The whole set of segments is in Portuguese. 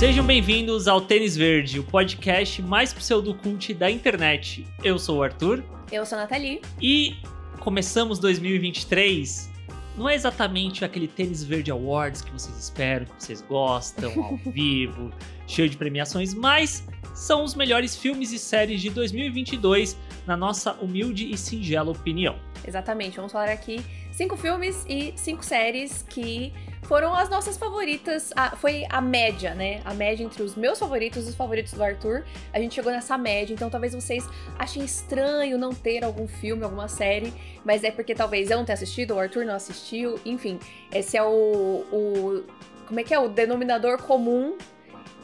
Sejam bem-vindos ao Tênis Verde, o podcast mais pseudocult da internet. Eu sou o Arthur. Eu sou a Nathalie. E começamos 2023. Não é exatamente aquele Tênis Verde Awards que vocês esperam, que vocês gostam, ao vivo, cheio de premiações, mas são os melhores filmes e séries de 2022, na nossa humilde e singela opinião. Exatamente, vamos falar aqui cinco filmes e cinco séries que foram as nossas favoritas. A, foi a média, né? A média entre os meus favoritos e os favoritos do Arthur. A gente chegou nessa média, então talvez vocês achem estranho não ter algum filme, alguma série, mas é porque talvez eu não tenha assistido, o Arthur não assistiu, enfim. Esse é o. o como é que é? O denominador comum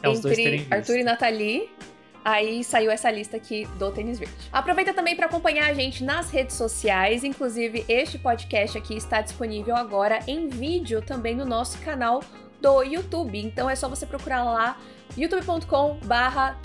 É entre Arthur e Nathalie. Aí saiu essa lista aqui do Tênis Verde. Aproveita também para acompanhar a gente nas redes sociais, inclusive este podcast aqui está disponível agora em vídeo também no nosso canal do YouTube. Então é só você procurar lá youtube.com/barra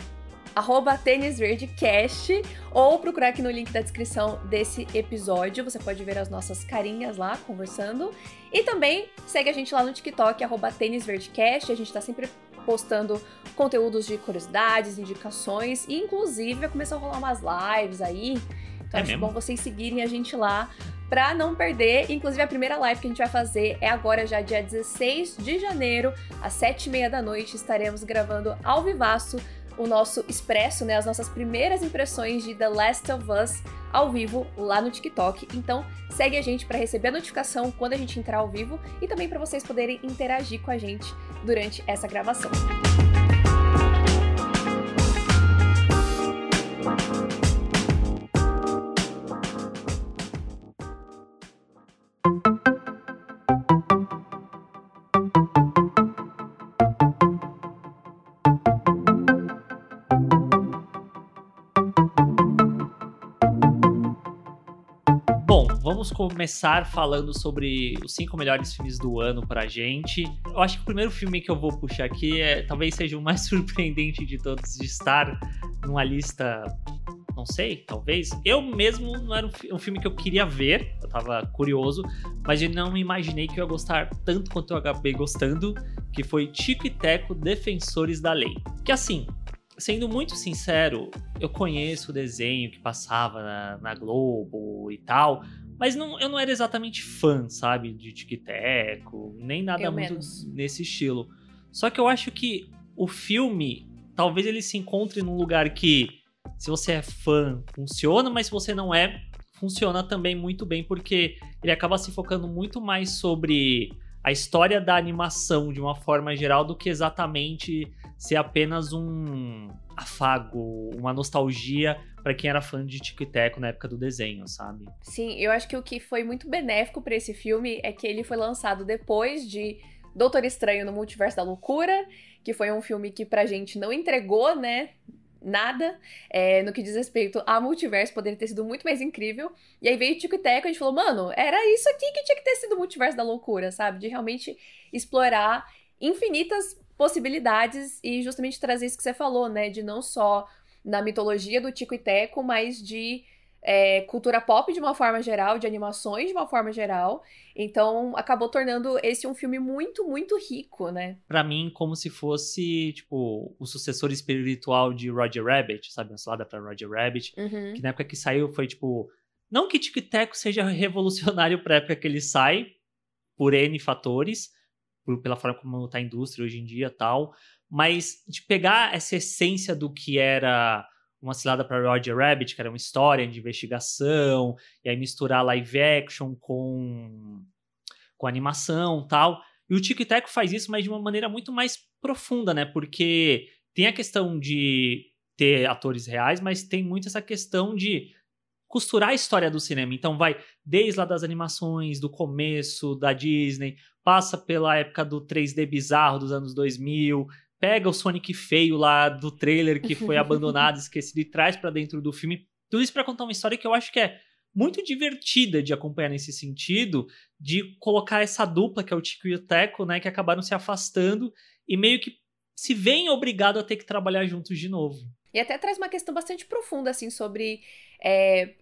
arroba tênisverdecast ou procurar aqui no link da descrição desse episódio. Você pode ver as nossas carinhas lá conversando. E também segue a gente lá no TikTok, arroba tênisverdecast. A gente tá sempre postando conteúdos de curiosidades, indicações e inclusive vai começar a rolar umas lives aí. Então É acho mesmo? bom vocês seguirem a gente lá pra não perder. Inclusive a primeira live que a gente vai fazer é agora já dia 16 de janeiro, às 7h30 da noite. Estaremos gravando ao vivaço o nosso expresso, né, as nossas primeiras impressões de The Last of Us ao vivo lá no TikTok. Então, segue a gente para receber a notificação quando a gente entrar ao vivo e também para vocês poderem interagir com a gente durante essa gravação. Vamos começar falando sobre os cinco melhores filmes do ano pra gente. Eu acho que o primeiro filme que eu vou puxar aqui é talvez seja o mais surpreendente de todos de estar numa lista. Não sei, talvez. Eu mesmo não era um, fi- filme que eu queria ver, eu tava curioso, mas eu não imaginei que eu ia gostar tanto quanto eu acabei gostando, que foi Tico e Teco Defensores da Lei. Que assim, sendo muito sincero, eu conheço o desenho que passava na, na Globo e tal, mas não, eu não era exatamente fã, sabe, de Tic Teco, nem nada Eu muito menos. nesse estilo. Só que eu acho que o filme, talvez ele se encontre num lugar que, se você é fã, funciona, mas se você não é, funciona também muito bem, porque ele acaba se focando muito mais sobre a história da animação de uma forma geral do que exatamente ser apenas um afago, uma nostalgia pra quem era fã de Tico e Teco na época do desenho, sabe? Sim, eu acho que o que foi muito benéfico pra esse filme é que ele foi lançado depois de Doutor Estranho no Multiverso da Loucura, que foi um filme que pra gente não entregou, né? Nada é, no que diz respeito a multiverso, poderia ter sido muito mais incrível. E aí veio Tico e Teco e a gente falou, mano, era isso aqui que tinha que ter sido o multiverso da loucura, sabe? De realmente explorar infinitas possibilidades e justamente trazer isso que você falou, né? De não só na mitologia do Tico e Teco, mas de é, cultura pop de uma forma geral, de animações de uma forma geral. Então, acabou tornando esse um filme muito, muito rico, né? Pra mim, como se fosse, tipo, o sucessor espiritual de Roger Rabbit, sabe? Uma salada pra Roger Rabbit. Uhum. Que na época que saiu foi, tipo... Não que Tico e Teco seja revolucionário pra época que ele sai, por N fatores, por- pela forma como tá a indústria hoje em dia e tal, mas de pegar essa essência do que era uma cilada para Roger Rabbit, que era uma história de investigação, e aí misturar live action com, com animação tal. E o Tico e Teco faz isso, mas de uma maneira muito mais profunda, né? Porque tem a questão de ter atores reais, mas tem muito essa questão de costurar a história do cinema. Então vai desde lá das animações, do começo da Disney, passa pela época do 3D bizarro dos anos 2000, pega o Sonic feio lá do trailer que foi abandonado, esquecido e traz pra dentro do filme. Tudo isso pra contar uma história que eu acho que é muito divertida de acompanhar nesse sentido, de colocar essa dupla que é o Tico e o Teco, né, que acabaram se afastando e meio que se veem obrigados a ter que trabalhar juntos de novo. E até traz uma questão bastante profunda, assim, sobre é,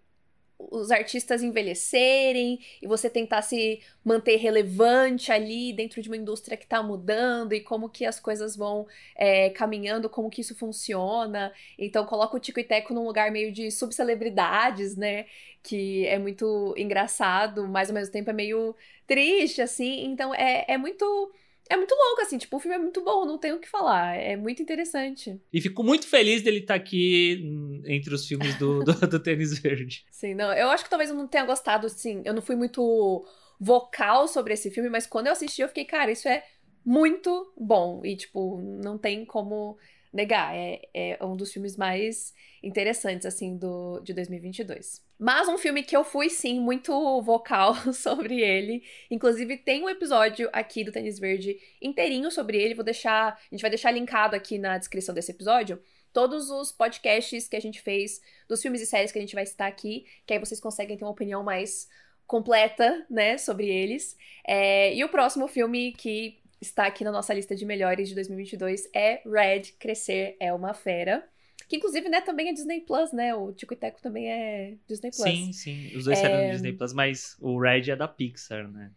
os artistas envelhecerem e você tentar se manter relevante ali dentro de uma indústria que está mudando e como que as coisas vão é, caminhando, como que isso funciona. Então coloca o Tico e Teco num lugar meio de subcelebridades, né? Que é muito engraçado, mas ao mesmo tempo é meio triste, assim. Então é, é muito é muito louco, assim, tipo, o filme é muito bom, não tenho o que falar. É muito interessante. E fico muito feliz dele estar tá aqui entre os filmes do, do, do, Tênis Verde. Sim, não, eu acho que talvez eu não tenha gostado, assim, eu não fui muito vocal sobre esse filme, mas quando eu assisti eu fiquei, cara, isso é muito bom. E, tipo, não tem como negar. É, é um dos filmes mais interessantes, assim, do, de 2022. Mas um filme que eu fui, sim, muito vocal sobre ele. Inclusive, tem um episódio aqui do Tênis Verde inteirinho sobre ele. Vou deixar. A gente vai deixar linkado aqui na descrição desse episódio. Todos os podcasts que a gente fez, dos filmes e séries que a gente vai citar aqui, que aí vocês conseguem ter uma opinião mais completa, né, sobre eles. É, e o próximo filme que está aqui na nossa lista de melhores de 2022 é Red Crescer é uma Fera. Que inclusive, né, também é Disney Plus, né? O Tico e Teco também é Disney Plus. Sim, sim. Os dois é... saíram Disney Plus, mas o Red é da Pixar, né?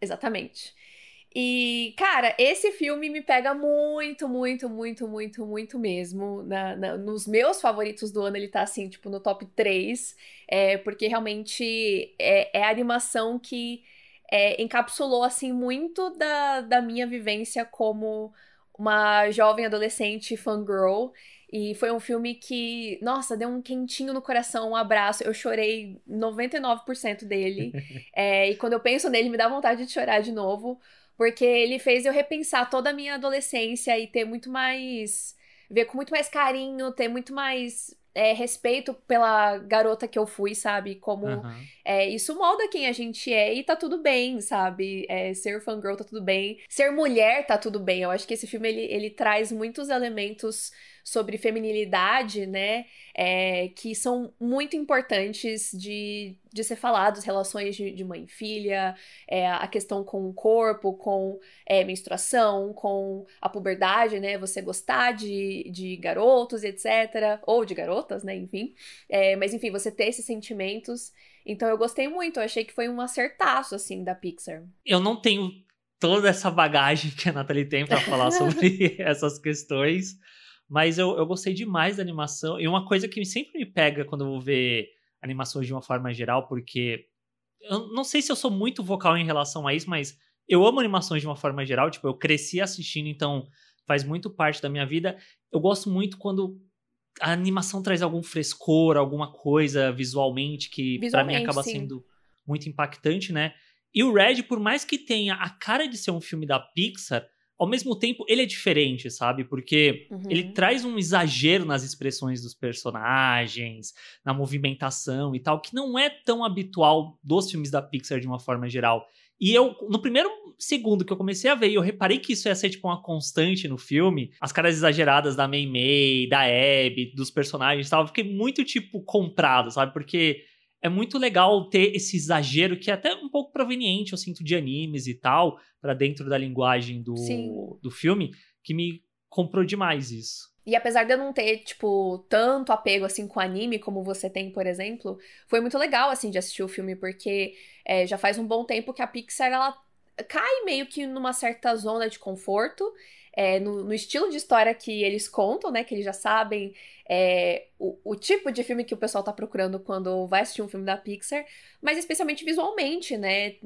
Exatamente. E, cara, esse filme me pega muito, muito, muito, muito, muito mesmo. Na, na, nos meus favoritos do ano, ele tá assim, tipo, no top 3. É, porque realmente é, é a animação que é, encapsulou, assim, muito da, da minha vivência como uma jovem adolescente fangirl. E foi um filme que, nossa, deu um quentinho no coração, um abraço. Eu chorei 99% dele. é, e quando eu penso nele, me dá vontade de chorar de novo. Porque ele fez eu repensar toda a minha adolescência e ter muito mais. Ver com muito mais carinho, ter muito mais é, respeito pela garota que eu fui, sabe? Como uhum. é, isso molda quem a gente é e tá tudo bem, sabe? É, ser fangirl tá tudo bem. Ser mulher tá tudo bem. Eu acho que esse filme ele, ele traz muitos elementos sobre feminilidade, né? É, que são muito importantes de, de ser falados, relações de, de mãe e filha, é, a questão com o corpo, com é, menstruação, com a puberdade, né? Você gostar de, de garotos, etc. Ou de garotas, né? Enfim. É, mas enfim, você ter esses sentimentos. Então eu gostei muito, eu achei que foi um acertaço, assim, da Pixar. Eu não tenho toda essa bagagem que a Nathalie tem para falar sobre essas questões. Mas eu, eu gostei demais da animação. E uma coisa que sempre me pega quando eu vou ver animações de uma forma geral, porque eu não sei se eu sou muito vocal em relação a isso, mas eu amo animações de uma forma geral. Tipo, eu cresci assistindo, então faz muito parte da minha vida. Eu gosto muito quando a animação traz algum frescor, alguma coisa visualmente que para mim acaba sim. sendo muito impactante, né? E o Red, por mais que tenha a cara de ser um filme da Pixar, ao mesmo tempo, ele é diferente, sabe? Porque uhum. ele traz um exagero nas expressões dos personagens, na movimentação e tal, que não é tão habitual dos filmes da Pixar de uma forma geral. E eu, no primeiro segundo que eu comecei a ver, eu reparei que isso ia ser tipo uma constante no filme, as caras exageradas da Mei Mei, da Abby, dos personagens e tal, eu fiquei muito, tipo, comprado, sabe? Porque é muito legal ter esse exagero que é até um pouco proveniente, eu sinto, de animes e tal, para dentro da linguagem do, do filme, que me comprou demais isso. E apesar de eu não ter, tipo, tanto apego, assim, com anime como você tem, por exemplo, foi muito legal, assim, de assistir o filme, porque é, já faz um bom tempo que a Pixar, ela cai meio que numa certa zona de conforto, é, no, no, estilo de história que eles contam, né? Que eles já sabem é, o, o, tipo de filme que o pessoal tá procurando quando vai assistir um filme da Pixar, mas especialmente visualmente, né?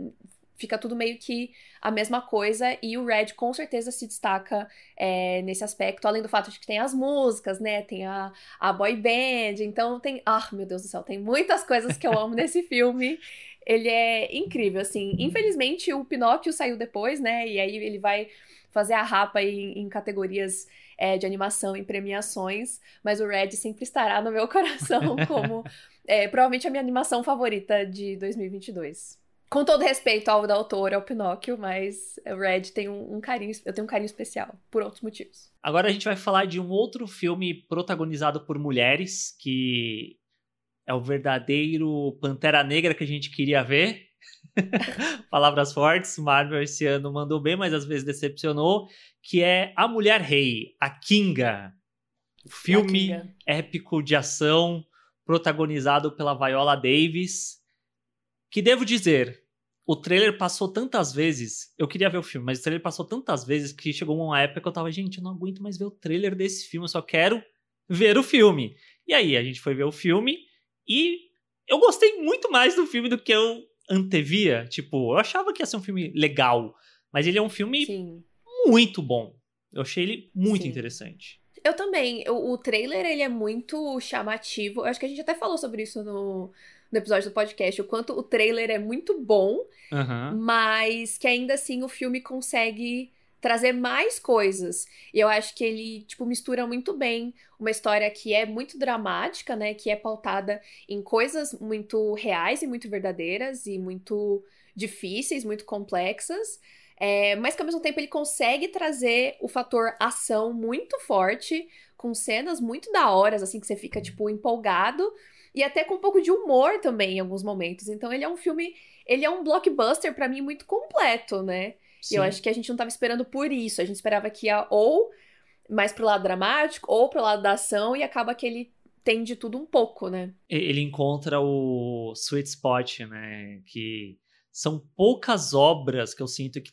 Fica tudo meio que a mesma coisa e o Red com certeza se destaca é, nesse aspecto, além do fato de que tem as músicas, né? Tem a, a boy band, então tem. Ah, meu Deus do céu, tem muitas coisas que eu amo nesse filme. Ele é incrível, assim. Infelizmente, o Pinóquio saiu depois, né? E aí ele vai fazer a rapa em, em categorias é, de animação em premiações, mas o Red sempre estará no meu coração como é, provavelmente a minha animação favorita de 2022. Com todo respeito ao da autora, ao Pinóquio, mas o Red tem um, um, carinho, eu tenho um carinho especial, por outros motivos. Agora a gente vai falar de um outro filme protagonizado por mulheres, que é o verdadeiro Pantera Negra que a gente queria ver, Palavras fortes, Marvel esse ano mandou bem, mas às vezes decepcionou, que é A Mulher Rei, a Kinga. Filme a Kinga. épico de ação protagonizado pela Viola Davis, que devo dizer, o trailer passou tantas vezes. Eu queria ver o filme, mas o trailer passou tantas vezes que chegou uma época que eu tava, gente, eu não aguento mais ver o trailer desse filme, eu só quero ver o filme. E aí, a gente foi ver o filme e eu gostei muito mais do filme do que eu antevia. Tipo, eu achava que ia ser um filme legal, mas ele é um filme Sim. muito bom. Eu achei ele muito Sim. interessante. Eu também. O, o trailer, ele é muito chamativo. Eu acho que a gente até falou sobre isso no, no episódio do podcast, o quanto o trailer é muito bom, uhum. mas que ainda assim o filme consegue trazer mais coisas. E eu acho que ele, tipo, mistura muito bem uma história que é muito dramática, né, que é pautada em coisas muito reais e muito verdadeiras e muito difíceis, muito complexas, é, mas que ao mesmo tempo ele consegue trazer o fator ação muito forte, com cenas muito da horas, assim, que você fica, tipo, empolgado, e até com um pouco de humor também em alguns momentos. Então ele é um filme, ele é um blockbuster para mim muito completo, né? Sim. E eu acho que a gente não tava esperando por isso. A gente esperava que ia ou mais pro lado dramático ou pro lado da ação e acaba que ele tem de tudo um pouco, né? Ele encontra o sweet spot, né? Que são poucas obras que eu sinto que,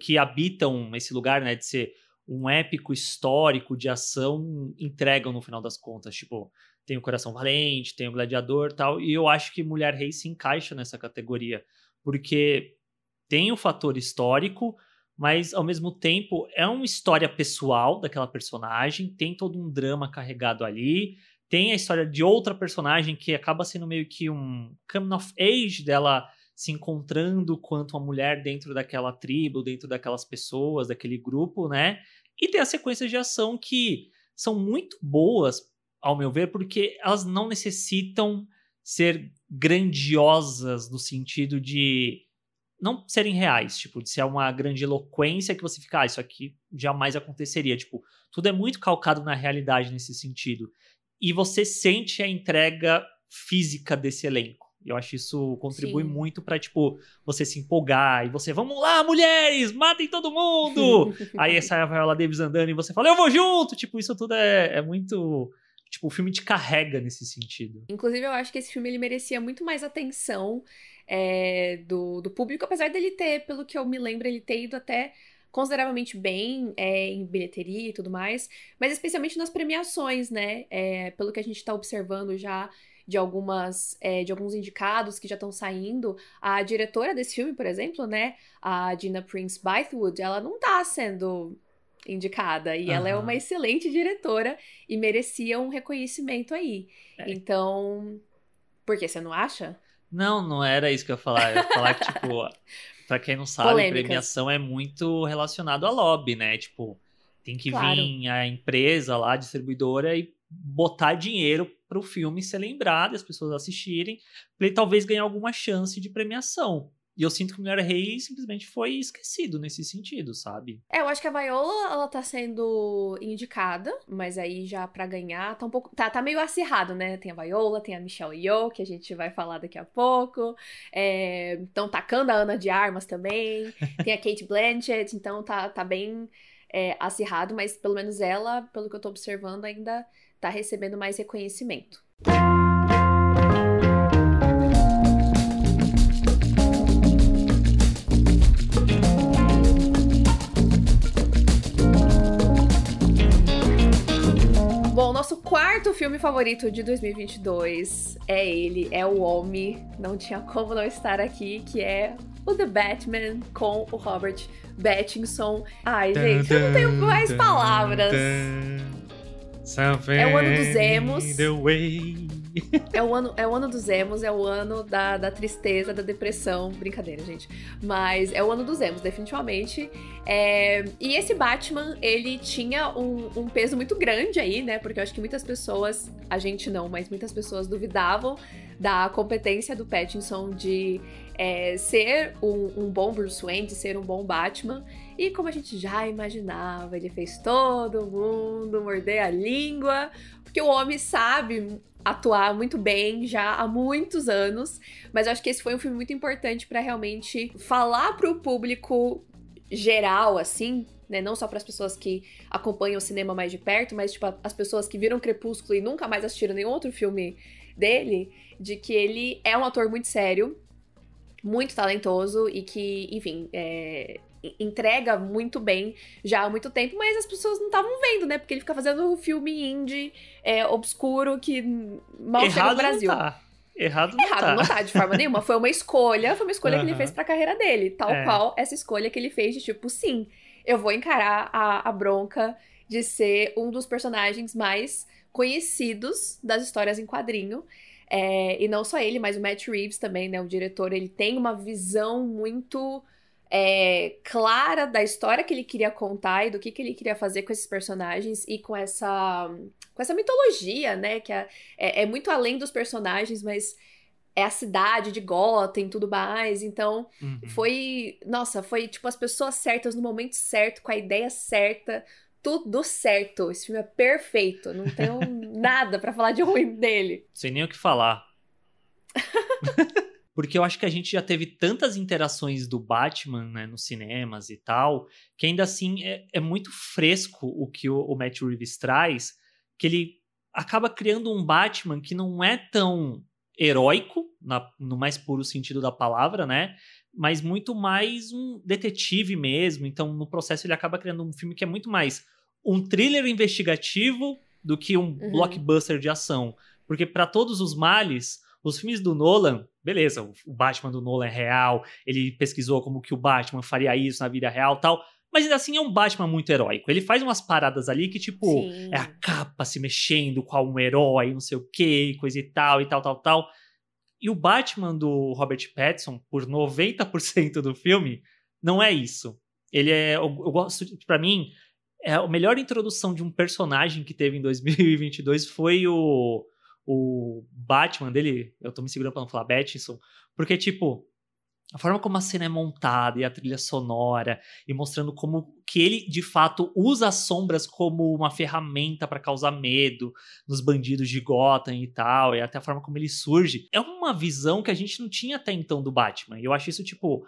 que habitam esse lugar, né? De ser um épico histórico de ação entregam no final das contas. Tipo, tem o Coração Valente, tem o Gladiador tal. E eu acho que Mulher Rei se encaixa nessa categoria. Porque tem o fator histórico, mas ao mesmo tempo é uma história pessoal daquela personagem, tem todo um drama carregado ali, tem a história de outra personagem que acaba sendo meio que um coming of age dela se encontrando quanto uma mulher dentro daquela tribo, dentro daquelas pessoas, daquele grupo, né? E tem as sequências de ação que são muito boas, ao meu ver, porque elas não necessitam ser grandiosas no sentido de não serem reais, tipo, de ser uma grande eloquência que você fica, ah, isso aqui jamais aconteceria. Tipo, tudo é muito calcado na realidade nesse sentido. E você sente a entrega física desse elenco. Eu acho isso contribui Sim. muito para tipo, você se empolgar e você, vamos lá, mulheres, matem todo mundo! Aí sai a Viola Davis andando e você fala, eu vou junto! Tipo, isso tudo é, é muito. Tipo, o filme te carrega nesse sentido. Inclusive, eu acho que esse filme ele merecia muito mais atenção é, do, do público, apesar dele ter, pelo que eu me lembro, ele ter ido até consideravelmente bem é, em bilheteria e tudo mais, mas especialmente nas premiações, né? É, pelo que a gente está observando já de algumas é, de alguns indicados que já estão saindo, a diretora desse filme, por exemplo, né, a Gina Prince Bythewood, ela não está sendo indicada e uhum. ela é uma excelente diretora e merecia um reconhecimento aí. É. Então, por que você não acha? Não, não era isso que eu ia falar. Eu ia falar que, tipo, pra quem não sabe, Polêmicas. premiação é muito relacionado a lobby, né? Tipo, tem que claro. vir a empresa lá, a distribuidora, e botar dinheiro para o filme ser lembrado, as pessoas assistirem, para ele talvez ganhar alguma chance de premiação. E eu sinto que Mulher Rei simplesmente foi esquecido nesse sentido, sabe? É, eu acho que a Viola, ela tá sendo indicada, mas aí já para ganhar tá um pouco. Tá, tá meio acirrado, né? Tem a Viola, tem a Michelle Yeoh, que a gente vai falar daqui a pouco. Estão é, tacando a Ana de Armas também. Tem a Kate Blanchett, então tá, tá bem é, acirrado, mas pelo menos ela, pelo que eu tô observando, ainda tá recebendo mais reconhecimento. Nosso quarto filme favorito de 2022 é ele, é o Homem. Não tinha como não estar aqui, que é o The Batman com o Robert Pattinson. Ai, gente, eu não tenho mais palavras. É o ano dos emos. É o ano, é o ano dos emos, é o ano da, da tristeza, da depressão. Brincadeira, gente. Mas é o ano dos emos, definitivamente. É, e esse Batman, ele tinha um, um, peso muito grande aí, né? Porque eu acho que muitas pessoas, a gente não, mas muitas pessoas duvidavam da competência do Pattinson de é, ser um, um bom Bruce Wayne, de ser um bom Batman. E como a gente já imaginava, ele fez todo mundo morder a língua, porque o homem sabe atuar muito bem já há muitos anos, mas eu acho que esse foi um filme muito importante para realmente falar para o público geral, assim, né? Não só para as pessoas que acompanham o cinema mais de perto, mas tipo as pessoas que viram Crepúsculo e nunca mais assistiram nenhum outro filme dele, de que ele é um ator muito sério, muito talentoso e que, enfim, é, entrega muito bem já há muito tempo, mas as pessoas não estavam vendo, né? Porque ele fica fazendo um filme indie é, obscuro que mal Errado chega no Brasil. Não tá. Errado não Errado tá. não tá, de forma nenhuma. Foi uma escolha, foi uma escolha uhum. que ele fez pra carreira dele. Tal é. qual essa escolha que ele fez de tipo, sim, eu vou encarar a, a bronca de ser um dos personagens mais conhecidos das histórias em quadrinho. É, e não só ele, mas o Matt Reeves também, né? O diretor, ele tem uma visão muito é, clara da história que ele queria contar e do que, que ele queria fazer com esses personagens e com essa, com essa mitologia, né? Que é, é, é muito além dos personagens, mas é a cidade de Gotham e tudo mais. Então, uhum. foi. Nossa, foi tipo as pessoas certas no momento certo, com a ideia certa. Tudo certo. Esse filme é perfeito. Não tenho nada para falar de ruim dele. Sem nem o que falar. porque eu acho que a gente já teve tantas interações do Batman né, nos cinemas e tal, que ainda assim é, é muito fresco o que o, o, Matt Reeves traz, que ele acaba criando um Batman que não é tão heróico, na, no mais puro sentido da palavra, né? Mas muito mais um detetive mesmo. Então, no processo, ele acaba criando um filme que é muito mais um thriller investigativo do que um uhum. blockbuster de ação. Porque, para todos os males, os filmes do Nolan beleza, o Batman do Nolan é real, ele pesquisou como que o Batman faria isso na vida real tal. Mas ainda assim é um Batman muito heróico. Ele faz umas paradas ali que, tipo, Sim. é a capa se mexendo com um herói, não sei o que, coisa e tal, e tal, tal, tal. E o Batman do Robert Pattinson, por 90% do filme, não é isso. Ele é. Eu, eu gosto, para mim, é a melhor introdução de um personagem que teve em 2022 foi o o Batman dele, eu tô me segurando pra não falar Battinson, porque, tipo, a forma como a cena é montada e a trilha sonora e mostrando como que ele de fato usa as sombras como uma ferramenta para causar medo nos bandidos de Gotham e tal, e até a forma como ele surge, é uma visão que a gente não tinha até então do Batman. E eu acho isso tipo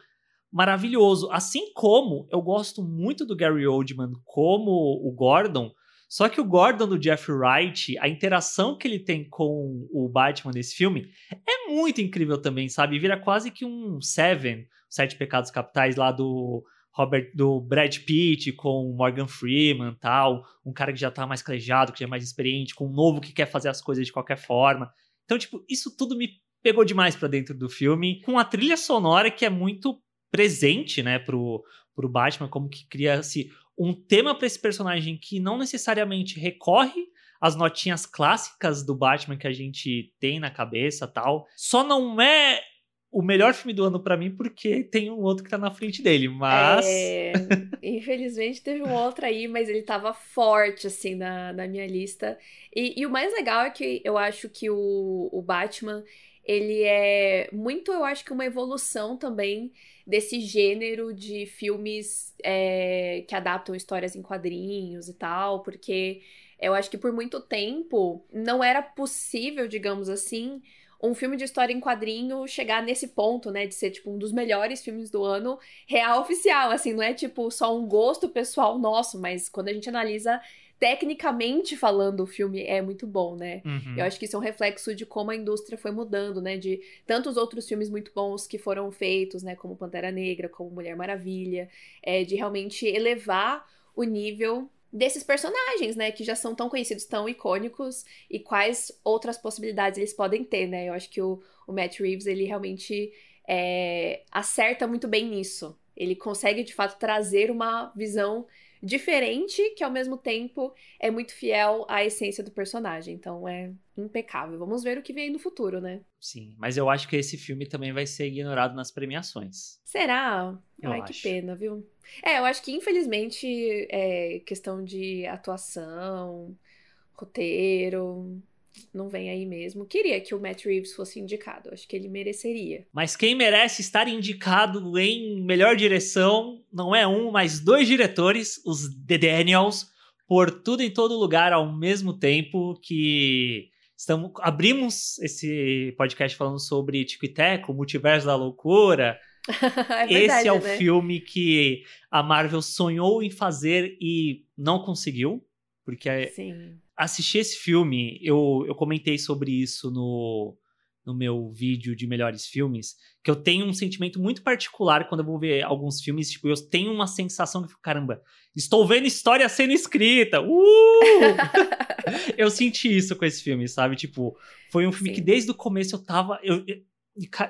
maravilhoso, assim como eu gosto muito do Gary Oldman como o Gordon, só que o Gordon do Jeff Wright, a interação que ele tem com o Batman nesse filme é muito incrível também, sabe? Vira quase que um Seven, Sete Pecados Capitais lá do Robert, do Brad Pitt com Morgan Freeman tal, um cara que já tá mais calejado, que já é mais experiente, com um novo que quer fazer as coisas de qualquer forma. Então, tipo, isso tudo me pegou demais para dentro do filme, com a trilha sonora que é muito presente, né, pro, pro Batman, como que cria-se um tema para esse personagem que não necessariamente recorre às notinhas clássicas do Batman que a gente tem na cabeça tal. Só não é o melhor filme do ano para mim porque tem um outro que tá na frente dele, mas. É, infelizmente teve um outro aí, mas ele tava forte, assim, na, na minha lista. E, e o mais legal é que eu acho que o, o Batman, ele é muito, eu acho que uma evolução também desse gênero de filmes é, que adaptam histórias em quadrinhos e tal, porque eu acho que por muito tempo não era possível, digamos assim, um filme de história em quadrinho chegar nesse ponto, né, de ser tipo um dos melhores filmes do ano, real oficial, assim, não é tipo só um gosto pessoal nosso, mas quando a gente analisa tecnicamente falando, o filme é muito bom, né? Uhum. Eu acho que isso é um reflexo de como a indústria foi mudando, né? De tantos outros filmes muito bons que foram feitos, né? Como Pantera Negra, como Mulher Maravilha, é, de realmente elevar o nível desses personagens, né, que já são tão conhecidos, tão icônicos, e quais outras possibilidades eles podem ter, né? Eu acho que o, o Matt Reeves, ele realmente é, acerta muito bem nisso. Ele consegue, de fato, trazer uma visão diferente, que ao mesmo tempo é muito fiel à essência do personagem. Então é impecável. Vamos ver o que vem no futuro, né? Sim, mas eu acho que esse filme também vai ser ignorado nas premiações. Será? Eu Ai, acho. que pena, viu? É, eu acho que infelizmente é questão de atuação, roteiro, não vem aí mesmo. Queria que o Matt Reeves fosse indicado, acho que ele mereceria. Mas quem merece estar indicado em melhor direção não é um, mas dois diretores, os The Daniels, por tudo em todo lugar ao mesmo tempo que estamos abrimos esse podcast falando sobre Tico e Teco, Multiverso da Loucura, é verdade, Esse é o né? filme que a Marvel sonhou em fazer e não conseguiu. Porque é Sim. Assistir esse filme, eu, eu comentei sobre isso no, no meu vídeo de melhores filmes, que eu tenho um sentimento muito particular quando eu vou ver alguns filmes, tipo, eu tenho uma sensação que, caramba, estou vendo história sendo escrita, uh! eu senti isso com esse filme, sabe? Tipo, foi um filme Sim. que desde o começo eu tava... Eu, eu,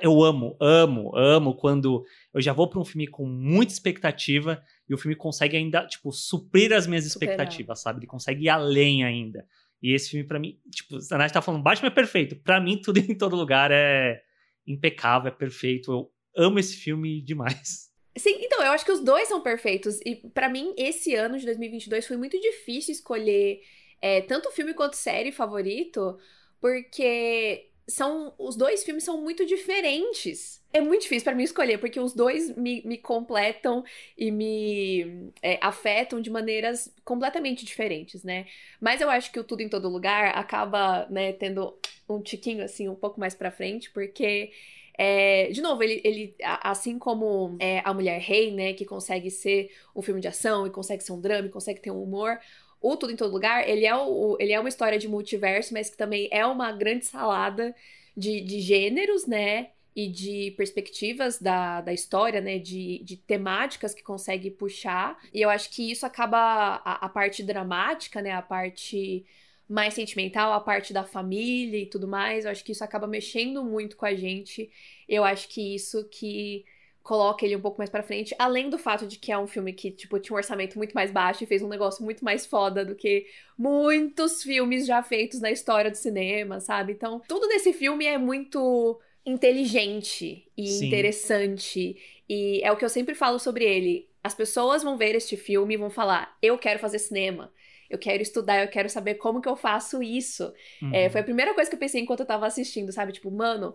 eu amo, amo, amo quando eu já vou pra um filme com muita expectativa e o filme consegue ainda, tipo, suprir as minhas Superar. expectativas, sabe? Ele consegue ir além ainda. E esse filme, pra mim, tipo, a Nath tá falando, Batman é perfeito. Pra mim, tudo em todo lugar é impecável, é perfeito. Eu amo esse filme demais. Sim, então, eu acho que os dois são perfeitos. E pra mim, esse ano de 2022 foi muito difícil escolher é, tanto filme quanto série favorito, porque são os dois filmes são muito diferentes. É muito difícil pra mim escolher, porque os dois me, me completam e me é, afetam de maneiras completamente diferentes, né? Mas eu acho que o Tudo em Todo Lugar acaba, né, tendo um tiquinho assim um pouco mais pra frente, porque é, de novo, ele, ele assim como é, a Mulher Rei, né, que consegue ser um filme de ação e consegue ser um drama e consegue ter um humor, o Tudo em Todo Lugar, ele é, o, ele é uma história de multiverso, mas que também é uma grande salada de, de gêneros, né, e de perspectivas da, da história, né, de, de temáticas que consegue puxar. E eu acho que isso acaba a, a parte dramática, né, a parte mais sentimental, a parte da família e tudo mais. Eu acho que isso acaba mexendo muito com a gente. Eu acho que isso que coloca ele um pouco mais pra frente, além do fato de que é um filme que, tipo, tinha um orçamento muito mais baixo e fez um negócio muito mais foda do que muitos filmes já feitos na história do cinema, sabe? Então, tudo nesse filme é muito inteligente e Sim. interessante. E é o que eu sempre falo sobre ele. As pessoas vão ver este filme e vão falar: eu quero fazer cinema. Eu quero estudar, eu quero saber como que eu faço isso. É, Uhum. foi a primeira coisa que eu pensei enquanto eu tava assistindo, sabe? Tipo, mano,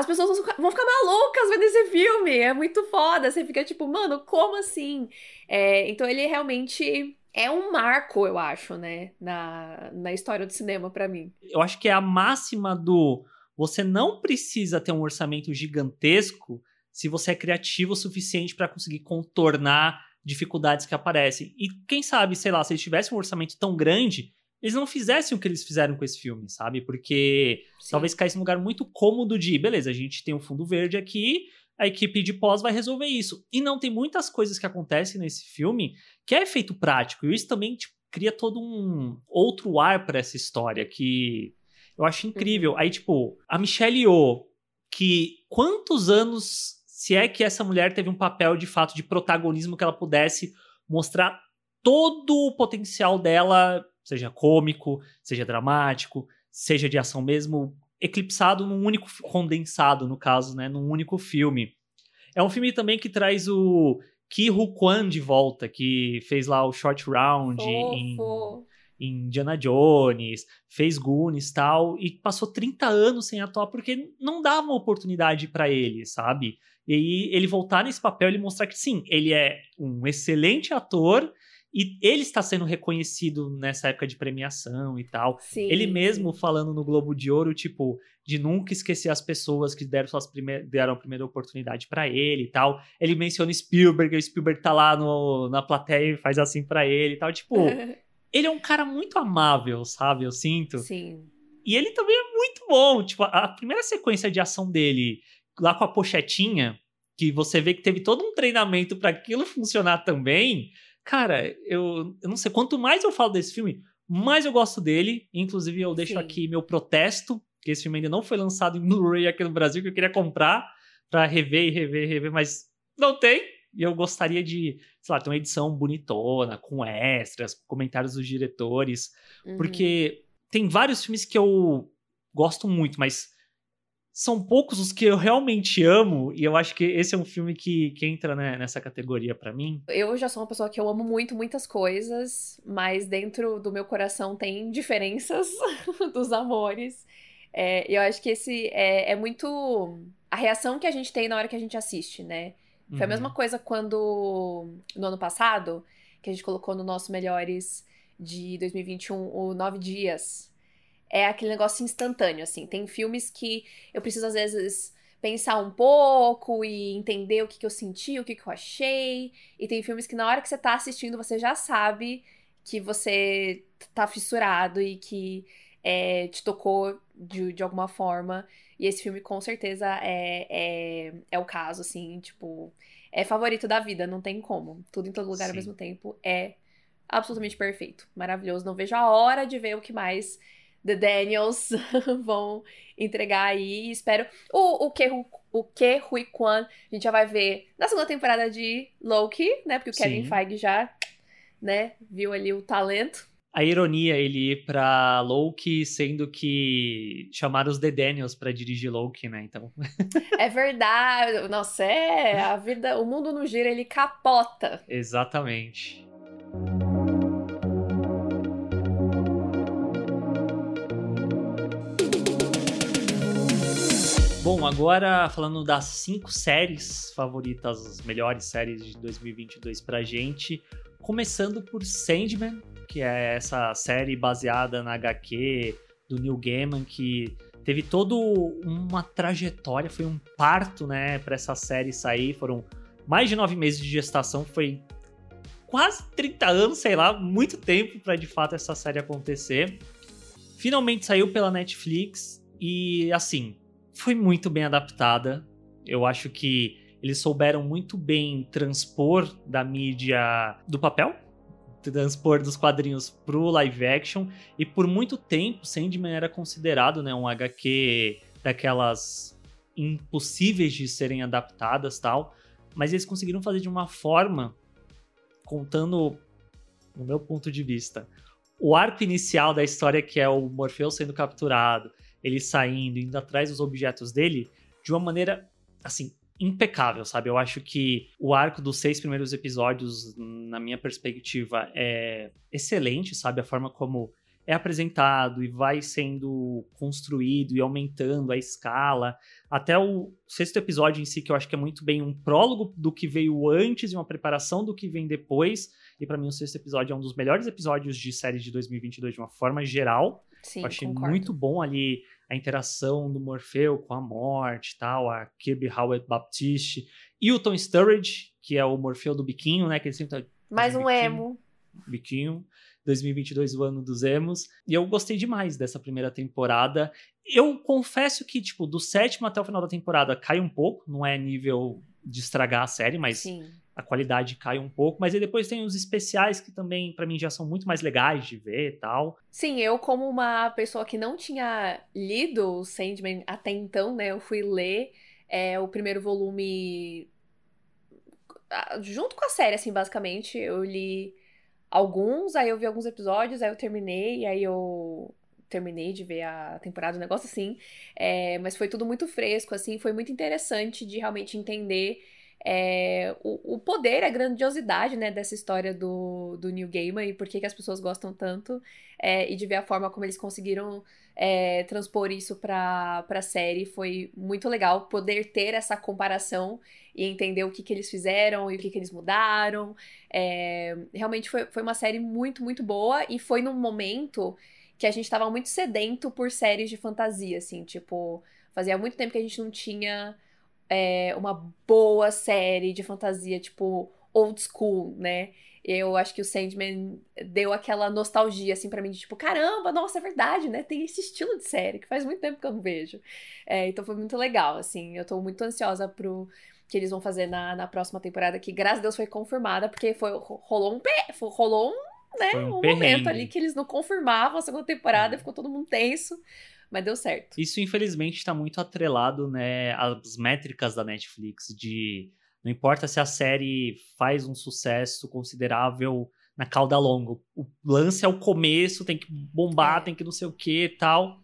as pessoas vão ficar, malucas vendo esse filme. É muito foda. Você fica tipo, mano, como assim? É, então ele realmente é um marco, eu acho, né? Na, na história do cinema pra mim. Eu acho que é a máxima do você não precisa ter um orçamento gigantesco se você é criativo o suficiente para conseguir contornar dificuldades que aparecem. E quem sabe, sei lá, se eles tivessem um orçamento tão grande, eles não fizessem o que eles fizeram com esse filme, sabe? Porque Sim. talvez caísse num lugar muito cômodo de, beleza, a gente tem um fundo verde aqui, a equipe de pós vai resolver isso. E não tem muitas coisas que acontecem nesse filme que é efeito prático. E isso também tipo, cria todo um outro ar para essa história que eu acho incrível. Aí, tipo, a Michelle Yeoh, que quantos anos se é que essa mulher teve um papel de fato de protagonismo que ela pudesse mostrar todo o potencial dela, seja cômico, seja dramático, seja de ação mesmo, eclipsado num único condensado, no caso, né, num único filme. É um filme também que traz o Ki Hu Kwan de volta, que fez lá o Short Round em, Indiana Jones, fez Goonies e tal, e passou 30 anos sem atuar porque não dava uma oportunidade pra ele, sabe? E aí ele voltar nesse papel, ele mostrar que sim, ele é um excelente ator e ele está sendo reconhecido nessa época de premiação e tal. Sim. Ele mesmo falando no Globo de Ouro, tipo, de nunca esquecer as pessoas que deram, suas prime deram a primeira oportunidade pra ele e tal. Ele menciona Spielberg, o Spielberg tá lá no, na plateia e faz assim pra ele e tal. Tipo, ele é um cara muito amável, sabe? Eu sinto. Sim. E ele também é muito bom. Tipo, a primeira sequência de ação dele, lá com a pochetinha, que você vê que teve todo um treinamento pra aquilo funcionar também. Cara, eu, eu não sei. Quanto mais eu falo desse filme, mais eu gosto dele. Inclusive, eu deixo Sim. aqui meu protesto, que esse filme ainda não foi lançado em Blu-ray aqui no Brasil, que eu queria comprar pra rever e rever e rever, mas não tem. E eu gostaria de, sei lá, ter uma edição bonitona, com extras, comentários dos diretores. Uhum. Porque tem vários filmes que eu gosto muito, mas são poucos os que eu realmente amo, e eu acho que esse é um filme que, que entra né, nessa categoria pra mim. Eu já sou uma pessoa que eu amo muito muitas coisas, mas dentro do meu coração tem diferenças dos amores. É, eu acho que esse é, é muito a reação que a gente tem na hora que a gente assiste, né? Foi a Uhum. mesma coisa quando, no ano passado, que a gente colocou no nosso Melhores de 2021, o Nove Dias. É aquele negócio instantâneo, assim. Tem filmes que eu preciso, às vezes, pensar um pouco e entender o que, que eu senti, o que, que eu achei. E tem filmes que na hora que você tá assistindo, você já sabe que você tá fissurado e que é, te tocou de, de alguma forma. E esse filme com certeza é, é, é o caso, assim, tipo, é favorito da vida, não tem como. Tudo em todo lugar Sim. ao mesmo tempo é absolutamente perfeito, maravilhoso. Não vejo a hora de ver o que mais The Daniels vão entregar aí. Espero. O, o, que, o que Rui Kwan a gente já vai ver na segunda temporada de Loki, né? Porque o Sim. Kevin Feige já, né, viu ali o talento. A ironia ele ir pra Loki, sendo que chamaram os The Daniels pra dirigir Loki, né? Então. é verdade. Nossa, é. A vida. O mundo no gira, ele capota. Exatamente. Bom, agora falando das cinco séries favoritas, as melhores séries de 2022 pra gente, começando por Sandman, que é essa série baseada na HQ do Neil Gaiman, que teve toda uma trajetória, foi um parto, né, para essa série sair, foram mais de nove meses de gestação, foi quase 30 anos, sei lá, muito tempo para de fato essa série acontecer. Finalmente saiu pela Netflix e assim, foi muito bem adaptada. Eu acho que eles souberam muito bem transpor da mídia do papel, transpor dos quadrinhos pro live action. E por muito tempo, Sandman era considerado né, um HQ daquelas impossíveis de serem adaptadas tal. Mas eles conseguiram fazer de uma forma, contando, no meu ponto de vista, o arco inicial da história que é o Morpheus sendo capturado, ele saindo, indo atrás dos objetos dele, de uma maneira, assim, impecável, sabe? Eu acho que o arco dos seis primeiros episódios, na minha perspectiva, é excelente, sabe? A forma como é apresentado e vai sendo construído e aumentando a escala. Até o sexto episódio em si, que eu acho que é muito bem um prólogo do que veio antes e uma preparação do que vem depois. E para mim, o sexto episódio é um dos melhores episódios de série de 2022 de uma forma geral. Sim, eu achei concordo. muito bom ali a interação do Morfeu com a morte tal, a Kirby Howard Baptiste e o Tom Sturridge, que é o Morfeu do biquinho, né? Que ele sempre tá Mais um biquinho, emo. Biquinho. 2022, o ano dos emos. E eu gostei demais dessa primeira temporada. Eu confesso que, tipo, do sétimo até o final da temporada cai um pouco, não é nível de estragar a série, mas Sim a qualidade cai um pouco, mas aí depois tem os especiais que também para mim já são muito mais legais de ver e tal. Sim, eu como uma pessoa que não tinha lido o Sandman até então, né, eu fui ler é, o primeiro volume junto com a série, assim, basicamente, eu li alguns, aí eu vi alguns episódios, aí eu terminei, aí eu terminei de ver a temporada, um negócio assim, é, mas foi tudo muito fresco, assim, foi muito interessante de realmente entender é, o, o, poder, a grandiosidade né, dessa história do, do Neil Gaiman e por que, que as pessoas gostam tanto, é, e de ver a forma como eles conseguiram é, transpor isso para a série. Foi muito legal poder ter essa comparação e entender o que, que eles fizeram e o que, que eles mudaram. É, realmente foi, foi uma série muito, muito boa e foi num momento que a gente estava muito sedento por séries de fantasia, assim, tipo, fazia muito tempo que a gente não tinha é, uma boa série de fantasia, tipo, old school, né? Eu acho que o Sandman deu aquela nostalgia, assim, para mim, de tipo, caramba, nossa, é verdade, né? Tem esse estilo de série que faz muito tempo que eu não vejo. É, então foi muito legal, assim. Eu tô muito ansiosa pro que eles vão fazer na, na próxima temporada, que graças a Deus foi confirmada, porque foi, rolou um rolou um, né, um, um momento ali que eles não confirmavam a segunda temporada, é. ficou todo mundo tenso mas deu certo. Isso, infelizmente, está muito atrelado, né, às métricas da Netflix, de não importa se a série faz um sucesso considerável na cauda longa. O lance é o começo, tem que bombar, é. tem que não sei o que e tal.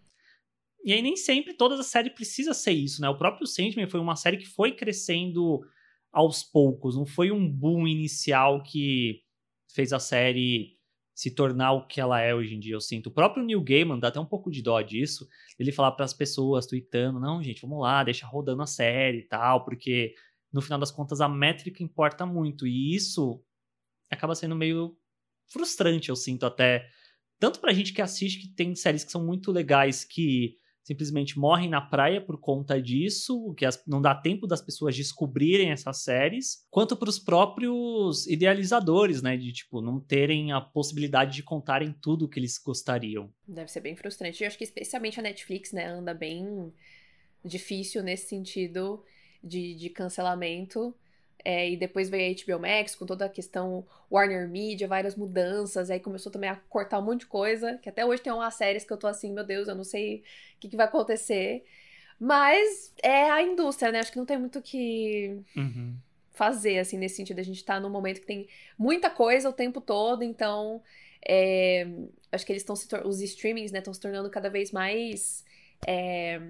E aí nem sempre toda a série precisa ser isso, né? O próprio Sandman foi uma série que foi crescendo aos poucos, não foi um boom inicial que fez a série se tornar o que ela é hoje em dia, eu sinto. O próprio Neil Gaiman dá até um pouco de dó disso, ele falar para as pessoas, tweetando, não, gente, vamos lá, deixa rodando a série e tal, porque no final das contas a métrica importa muito, e isso acaba sendo meio frustrante, eu sinto até, tanto pra gente que assiste, que tem séries que são muito legais, que simplesmente morrem na praia por conta disso, que as, não dá tempo das pessoas descobrirem essas séries, quanto para os próprios idealizadores, né, de tipo não terem a possibilidade de contarem tudo o que eles gostariam. Deve ser bem frustrante. Eu acho que especialmente a Netflix, né, anda bem difícil nesse sentido de, de cancelamento. É, e depois veio a HBO Max com toda a questão Warner Media, várias mudanças, aí começou também a cortar um monte de coisa, que até hoje tem umas séries que eu tô assim, meu Deus, eu não sei o que, que vai acontecer. Mas é a indústria, né? Acho que não tem muito o que uhum. fazer, assim, nesse sentido. A gente tá num momento que tem muita coisa o tempo todo, então é, acho que eles estão se os streamings, né, estão se tornando cada vez mais. É,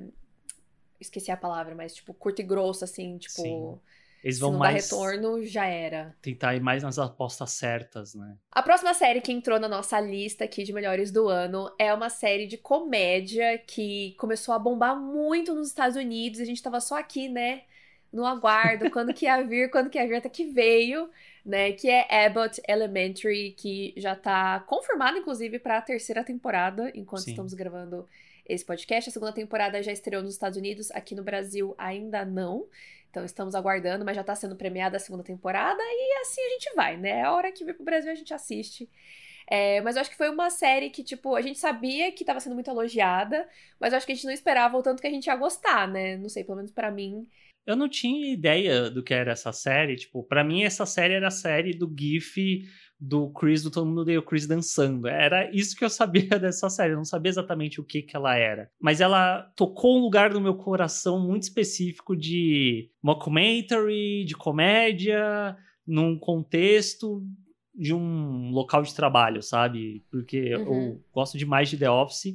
esqueci a palavra, mas tipo, curto e grosso, assim, tipo. Sim eles vão Se não mais. Dar retorno, já era. Tentar ir mais nas apostas certas, né? A próxima série que entrou na nossa lista aqui de melhores do ano é uma série de comédia que começou a bombar muito nos Estados Unidos. A gente tava só aqui, né? No aguardo, quando que ia vir, quando que ia vir, até que veio, né? Que é Abbott Elementary, que já tá confirmado, inclusive, para a terceira temporada, enquanto Sim. estamos gravando esse podcast. A segunda temporada já estreou nos Estados Unidos, aqui no Brasil ainda não. Então estamos aguardando, mas já está sendo premiada a segunda temporada e assim a gente vai, né? A hora que vir pro Brasil a gente assiste. É, mas eu acho que foi uma série que, tipo, a gente sabia que estava sendo muito elogiada, mas eu acho que a gente não esperava o tanto que a gente ia gostar, né? Não sei, pelo menos para mim. Eu não tinha ideia do que era essa série. Tipo, para mim essa série era a série do GIF do Chris, do Todo Mundo Odeia o Chris dançando. Era isso que eu sabia dessa série, eu não sabia exatamente o que, que ela era. Mas ela tocou um lugar no meu coração muito específico de mockumentary, de comédia, num contexto de um local de trabalho, sabe? Porque uhum. eu gosto demais de The Office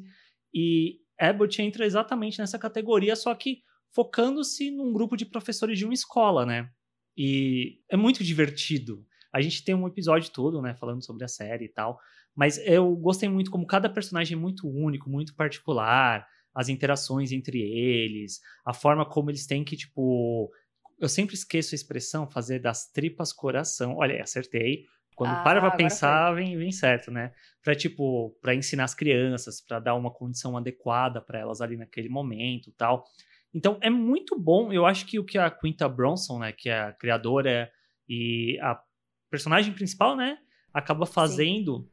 e Abbott entra exatamente nessa categoria, só que focando-se num grupo de professores de uma escola, né? E é muito divertido. A gente tem um episódio todo, né, falando sobre a série e tal. Mas eu gostei muito como cada personagem é muito único, muito particular, as interações entre eles, a forma como eles têm que, tipo. Eu sempre esqueço a expressão fazer das tripas coração. Olha, acertei. Quando ah, para pra pensar, vem, vem certo, né? Pra, tipo, pra ensinar as crianças, para dar uma condição adequada para elas ali naquele momento tal. Então, é muito bom. Eu acho que o que a Quinta Bronson, né, que é a criadora e a personagem principal, né, acaba fazendo Sim.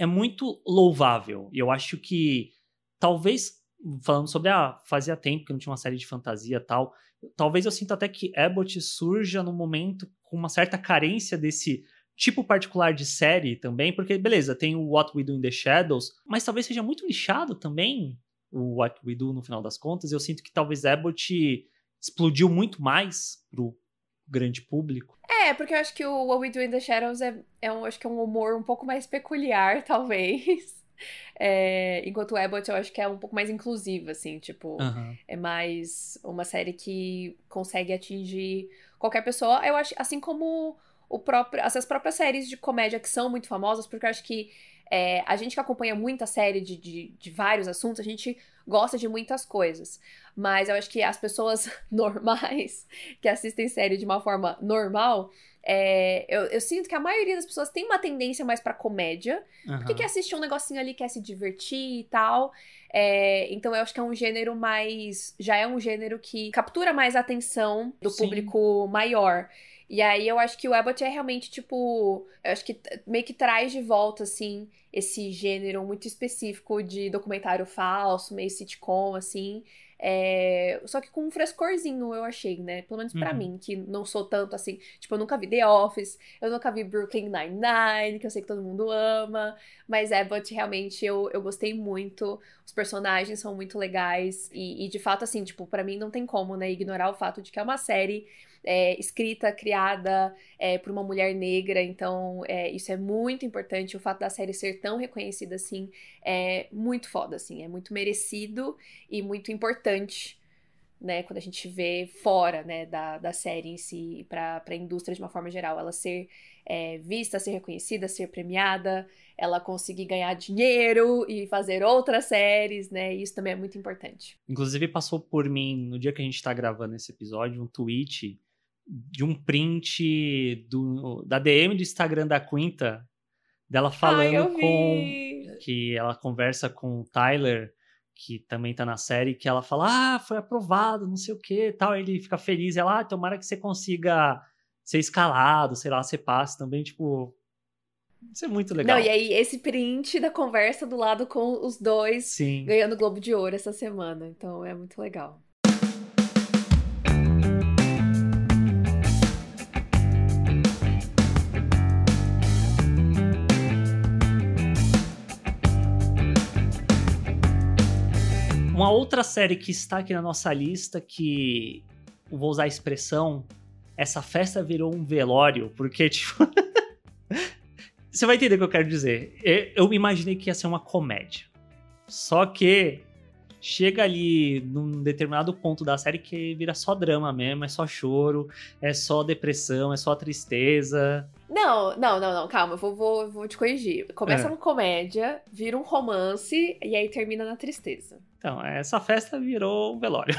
é muito louvável. E eu acho que talvez falando sobre a ah, fazia tempo que não tinha uma série de fantasia tal, talvez eu sinta até que Abbott surja no momento com uma certa carência desse tipo particular de série também, porque beleza, tem o What We Do in the Shadows, mas talvez seja muito lixado também o What We Do no final das contas. Eu sinto que talvez Abbott explodiu muito mais pro grande público. É, porque eu acho que o What We Do in the Shadows é, é um, acho que é um humor um pouco mais peculiar, talvez. É, enquanto o Abbott eu acho que é um pouco mais inclusivo, assim, tipo, uhum. é mais uma série que consegue atingir qualquer pessoa. Eu acho, assim como o próprio, essas próprias séries de comédia que são muito famosas, porque eu acho que é, a gente que acompanha muita série de, de, de vários assuntos, a gente gosta de muitas coisas. Mas eu acho que as pessoas normais que assistem série de uma forma normal, é, eu, eu, sinto que a maioria das pessoas tem uma tendência mais pra comédia. Uhum. Porque quer assistir um negocinho ali, quer se divertir e tal. É, então eu acho que é um gênero mais. Já é um gênero que captura mais a atenção do Sim. público maior. E aí eu acho que o Abbott é realmente, tipo. Eu acho que meio que traz de volta, assim, esse gênero muito específico de documentário falso, meio sitcom, assim. É... Só que com um frescorzinho, eu achei, né? Pelo menos para uhum. mim, que não sou tanto assim. Tipo, eu nunca vi The Office, eu nunca vi Brooklyn Nine-Nine, que eu sei que todo mundo ama. Mas Abbott, realmente, eu, eu gostei muito. Os personagens são muito legais. E, e de fato, assim, tipo, para mim não tem como, né? Ignorar o fato de que é uma série é, escrita, criada é, por uma mulher negra, então é, isso é muito importante. O fato da série ser tão reconhecida assim é muito foda, assim, é muito merecido e muito importante. Né, quando a gente vê fora né, da, da série em si, para a indústria de uma forma geral, ela ser é, vista, ser reconhecida, ser premiada, ela conseguir ganhar dinheiro e fazer outras séries, né? Isso também é muito importante. Inclusive, passou por mim, no dia que a gente está gravando esse episódio, um tweet de um print do, da DM do Instagram da Quinta, dela falando com. Que ela conversa com o Tyler, que também tá na série, que ela fala, ah, foi aprovado, não sei o que tal. Ele fica feliz, ela, ah, tomara que você consiga ser escalado, sei lá, ser passe também, tipo. Isso é muito legal. Não, e aí, esse print da conversa do lado com os dois Sim. ganhando o Globo de Ouro essa semana. Então é muito legal. Uma outra série que está aqui na nossa lista, que vou usar a expressão, essa festa virou um velório, porque, tipo. Você vai entender o que eu quero dizer. Eu imaginei que ia ser uma comédia. Só que chega ali num determinado ponto da série que vira só drama mesmo, é só choro, é só depressão, é só tristeza. Não, não, não, não, calma, eu vou, vou, vou te corrigir. Começa é. uma comédia, vira um romance e aí termina na tristeza. Então, essa festa virou um velório.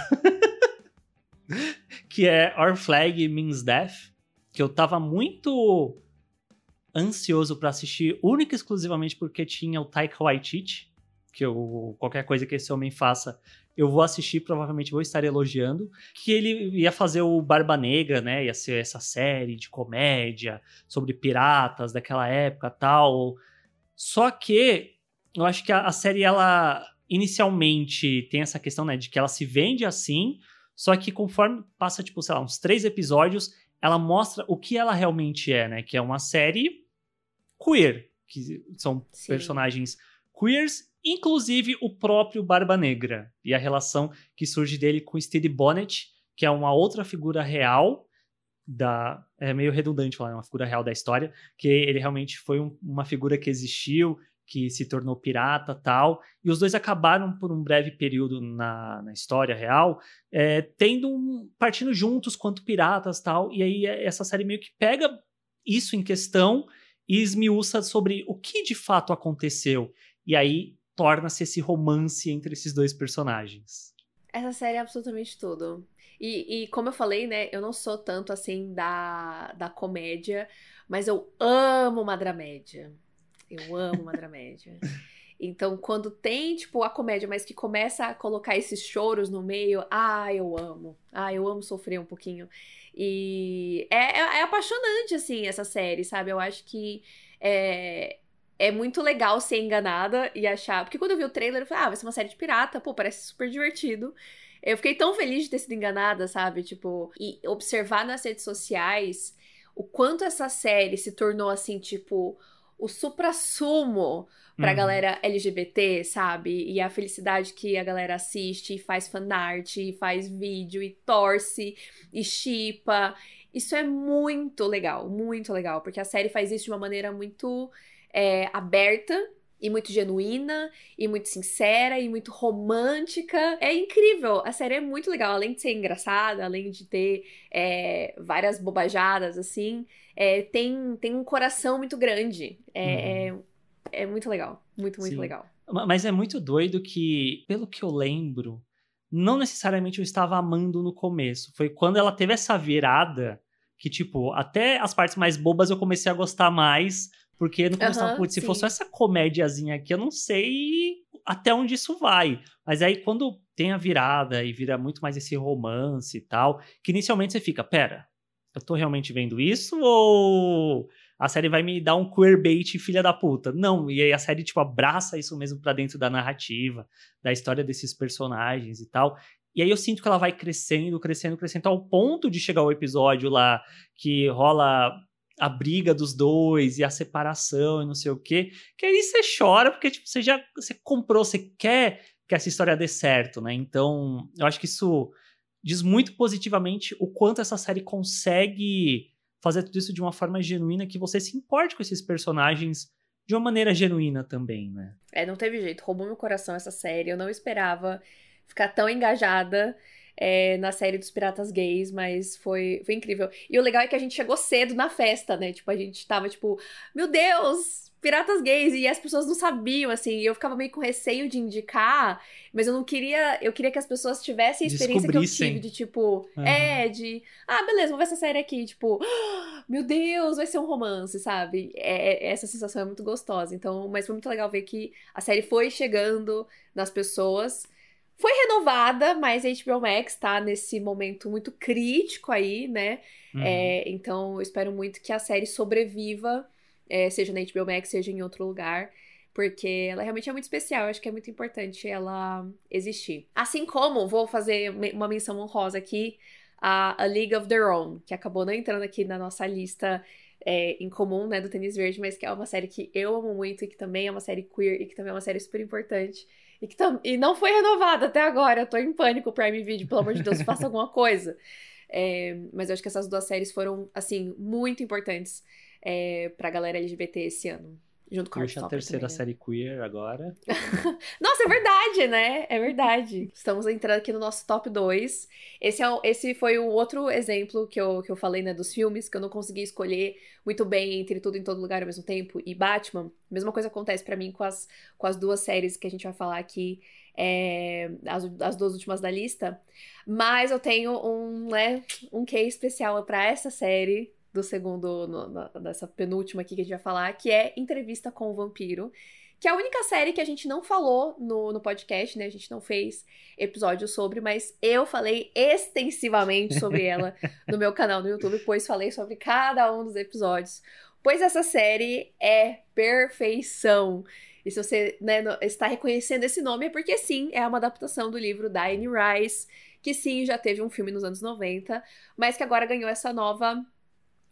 que é Our Flag Means Death, que eu tava muito ansioso para assistir, única e exclusivamente porque tinha o Taika Waititi, que eu, qualquer coisa que esse homem faça, eu vou assistir, provavelmente vou estar elogiando, que ele ia fazer o Barba Negra, né? Ia ser essa série de comédia sobre piratas daquela época tal. Só que eu acho que a, a série, ela inicialmente tem essa questão, né, de que ela se vende assim, só que conforme passa, tipo, sei lá, uns três episódios, ela mostra o que ela realmente é, né? Que é uma série queer, que são Sim. personagens queers inclusive o próprio Barba Negra e a relação que surge dele com Steve Bonnet, que é uma outra figura real da é meio redundante falar, é uma figura real da história, que ele realmente foi um, uma figura que existiu, que se tornou pirata tal, e os dois acabaram por um breve período na, na história real, é, tendo um, partindo juntos quanto piratas tal, e aí essa série meio que pega isso em questão e esmiuça sobre o que de fato aconteceu. E aí torna-se esse romance entre esses dois personagens. Essa série é absolutamente tudo. E, e, como eu falei, né, eu não sou tanto assim da, da comédia, mas eu amo uma dramédia. Eu amo uma dramédia. Então, quando tem, tipo, a comédia, mas que começa a colocar esses choros no meio, ah, eu amo. Ah, eu amo sofrer um pouquinho. E é, é, é apaixonante, assim, essa série, sabe? Eu acho que é, é muito legal ser enganada e achar. Porque quando eu vi o trailer, eu falei, ah, vai ser uma série de pirata, pô, parece super divertido. Eu fiquei tão feliz de ter sido enganada, sabe? Tipo, e observar nas redes sociais o quanto essa série se tornou assim, tipo, o supra-sumo pra uhum. galera LGBT, sabe? E a felicidade que a galera assiste, e faz fanart, e faz vídeo, e torce, e chipa. Isso é muito legal, muito legal, porque a série faz isso de uma maneira muito é, aberta e muito genuína, e muito sincera, e muito romântica. É incrível. A série é muito legal. Além de ser engraçada, além de ter é, várias bobajadas, assim, é, tem, tem um coração muito grande. É, uhum. é, é, muito legal. Muito, muito Sim. legal. Mas é muito doido que, pelo que eu lembro, não necessariamente eu estava amando no começo. Foi quando ela teve essa virada que, tipo, até as partes mais bobas eu comecei a gostar mais porque no começo, uhum, putz, se fosse essa comédiazinha aqui, eu não sei até onde isso vai. Mas aí quando tem a virada e vira muito mais esse romance e tal, que inicialmente você fica, pera, eu tô realmente vendo isso ou a série vai me dar um queerbait filha da puta? Não, e aí a série tipo abraça isso mesmo para dentro da narrativa, da história desses personagens e tal. E aí eu sinto que ela vai crescendo, crescendo, crescendo ao ponto de chegar o episódio lá que rola a briga dos dois e a separação e não sei o quê, que aí você chora porque tipo, você já você comprou, você quer que essa história dê certo, né? Então, eu acho que isso diz muito positivamente o quanto essa série consegue fazer tudo isso de uma forma genuína que você se importe com esses personagens de uma maneira genuína também, né? É, não teve jeito, roubou meu coração essa série, eu não esperava ficar tão engajada é, na série dos Piratas Gays, mas foi, foi incrível. E o legal é que a gente chegou cedo na festa, né? Tipo, a gente tava tipo, meu Deus, piratas gays e as pessoas não sabiam, assim, e eu ficava meio com receio de indicar, mas eu não queria, eu queria que as pessoas tivessem a experiência que eu tive de tipo, uhum. é, de, ah, beleza, vou ver essa série aqui, tipo, oh, meu Deus, vai ser um romance, sabe? É, é, essa sensação é muito gostosa. Então, mas foi muito legal ver que a série foi chegando nas pessoas. Foi renovada, mas a HBO Max tá nesse momento muito crítico aí, né? Uhum. É, então, eu espero muito que a série sobreviva é, seja na HBO Max, seja em outro lugar, porque ela realmente é muito especial. Acho que é muito importante ela existir. Assim como vou fazer uma menção honrosa aqui a, a League of Their Own, que acabou não entrando aqui na nossa lista é, em comum, né, do Tênis Verde, mas que é uma série que eu amo muito e que também é uma série queer e que também é uma série super importante. E que tam e não foi renovada até agora. Eu tô em pânico, Prime Video, pelo amor de Deus, faça alguma coisa. É, mas eu acho que essas duas séries foram, assim, muito importantes é, pra galera LGBT esse ano. Junto com Puxa a terceira também, né? série queer agora. Nossa, é verdade, né? É verdade. Estamos entrando aqui no nosso top 2. Esse, é, esse foi o outro exemplo que eu, que eu falei, né, dos filmes, que eu não consegui escolher muito bem entre tudo em todo lugar ao mesmo tempo e Batman. Mesma coisa acontece para mim com as, com as duas séries que a gente vai falar aqui, é, as, as duas últimas da lista. Mas eu tenho um, né, um case especial para essa série, do segundo, no, na, dessa penúltima aqui que a gente vai falar, que é Entrevista com o Vampiro. Que é a única série que a gente não falou no, no podcast, né? A gente não fez episódio sobre, mas eu falei extensivamente sobre ela no meu canal no YouTube, pois falei sobre cada um dos episódios. Pois essa série é perfeição. E se você né, está reconhecendo esse nome, é porque sim, é uma adaptação do livro da Anne Rice, que sim, já teve um filme nos anos 90, mas que agora ganhou essa nova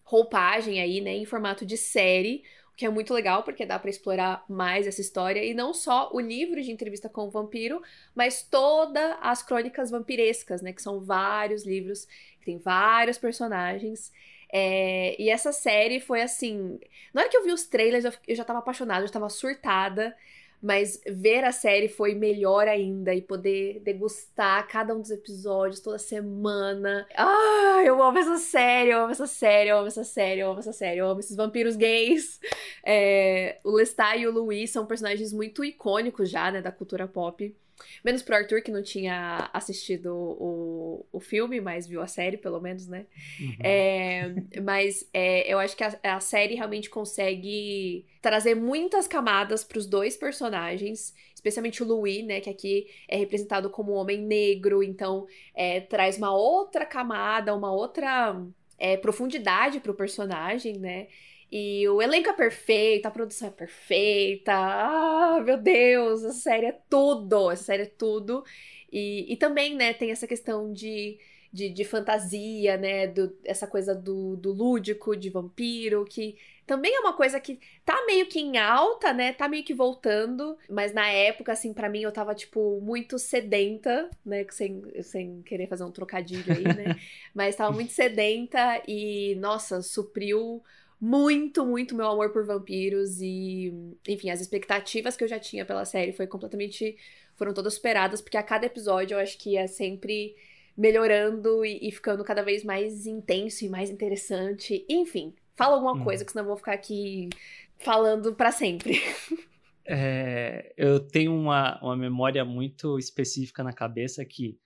roupagem aí, né, em formato de série, o que é muito legal porque dá para explorar mais essa história e não só o livro de entrevista com o vampiro, mas todas as crônicas vampirescas, né, que são vários livros, que tem vários personagens. É, e essa série foi assim. Na hora que eu vi os trailers, eu, eu já tava apaixonada, eu já tava surtada. Mas ver a série foi melhor ainda e poder degustar cada um dos episódios toda semana. Ah, eu amo essa série, eu amo essa série, eu amo essa série, eu amo essa série, eu amo esses vampiros gays. É, o Lestat e o Louis são personagens muito icônicos já, né, da cultura pop. Menos pro Arthur, que não tinha assistido o, o filme, mas viu a série, pelo menos, né? Uhum. É, mas é, eu acho que a, a, série realmente consegue trazer muitas camadas pros dois personagens, especialmente o Louis, né? Que aqui é representado como um homem negro, então é, traz uma outra camada, uma outra é, profundidade pro personagem, né? E o elenco é perfeito, a produção é perfeita. Ah, meu Deus, essa série é tudo. Essa série é tudo. E, e também, né, tem essa questão de, de, de fantasia, né? Do, essa coisa do, do lúdico, de vampiro, que também é uma coisa que tá meio que em alta, né? Tá meio que voltando. Mas na época, assim, para mim eu tava, tipo, muito sedenta, né? Sem, sem querer fazer um trocadilho aí, né? mas tava muito sedenta e, nossa, supriu muito, muito meu amor por vampiros e, enfim, as expectativas que eu já tinha pela série foi completamente foram todas superadas, porque a cada episódio eu acho que é sempre melhorando e, e ficando cada vez mais intenso e mais interessante. Enfim, fala alguma hum. coisa, que senão eu vou ficar aqui falando para sempre. É, eu tenho uma, uma memória muito específica na cabeça que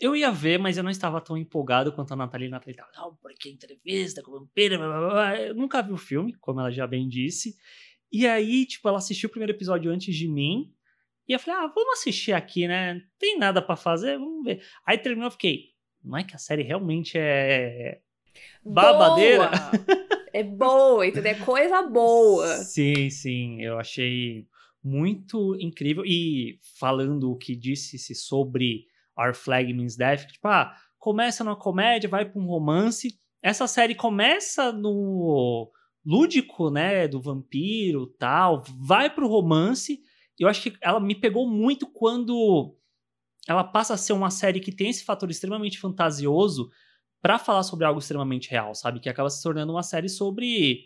eu ia ver, mas eu não estava tão empolgado quanto a Nathalie. A Nathalie estava, não, porque entrevista com vampiro, blá, blá, blá. Eu nunca vi o filme, como ela já bem disse. E aí, tipo, ela assistiu o primeiro episódio antes de mim. E eu falei, ah, vamos assistir aqui, né? Não tem nada para fazer, vamos ver. Aí terminou, eu fiquei, não é que a série realmente é. Babadeira? Boa. É boa, entendeu? É coisa boa. Sim, sim. Eu achei muito incrível. E falando o que disse-se sobre Our Flag Means Death, tipo, ah, começa numa comédia, vai para um romance. Essa série começa no lúdico, né, do vampiro, tal, vai pro romance. Eu acho que ela me pegou muito quando ela passa a ser uma série que tem esse fator extremamente fantasioso para falar sobre algo extremamente real, sabe? Que acaba se tornando uma série sobre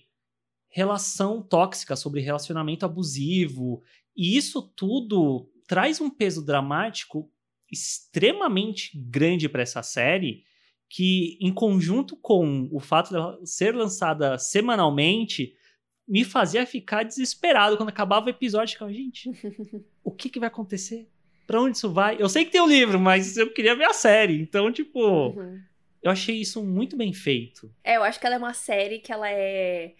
relação tóxica, sobre relacionamento abusivo. E isso tudo traz um peso dramático extremamente grande para essa série que, em conjunto com o fato de ela ser lançada semanalmente, me fazia ficar desesperado quando acabava o episódio. Ficava, gente, o que, que vai acontecer? Pra onde isso vai? Eu sei que tem o um livro, mas eu queria ver a série. Então, tipo, uhum. eu achei isso muito bem feito. É, eu acho que ela é uma série que ela é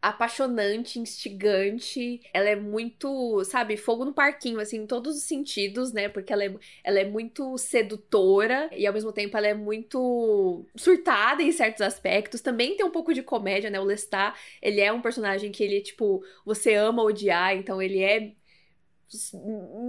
apaixonante, instigante. Ela é muito, sabe, fogo no parquinho, assim, em todos os sentidos, né? Porque ela é, ela é muito sedutora e ao mesmo tempo ela é muito surtada em certos aspectos. Também tem um pouco de comédia, né? O Lestat, ele é um personagem que ele, tipo, você ama odiar, então ele é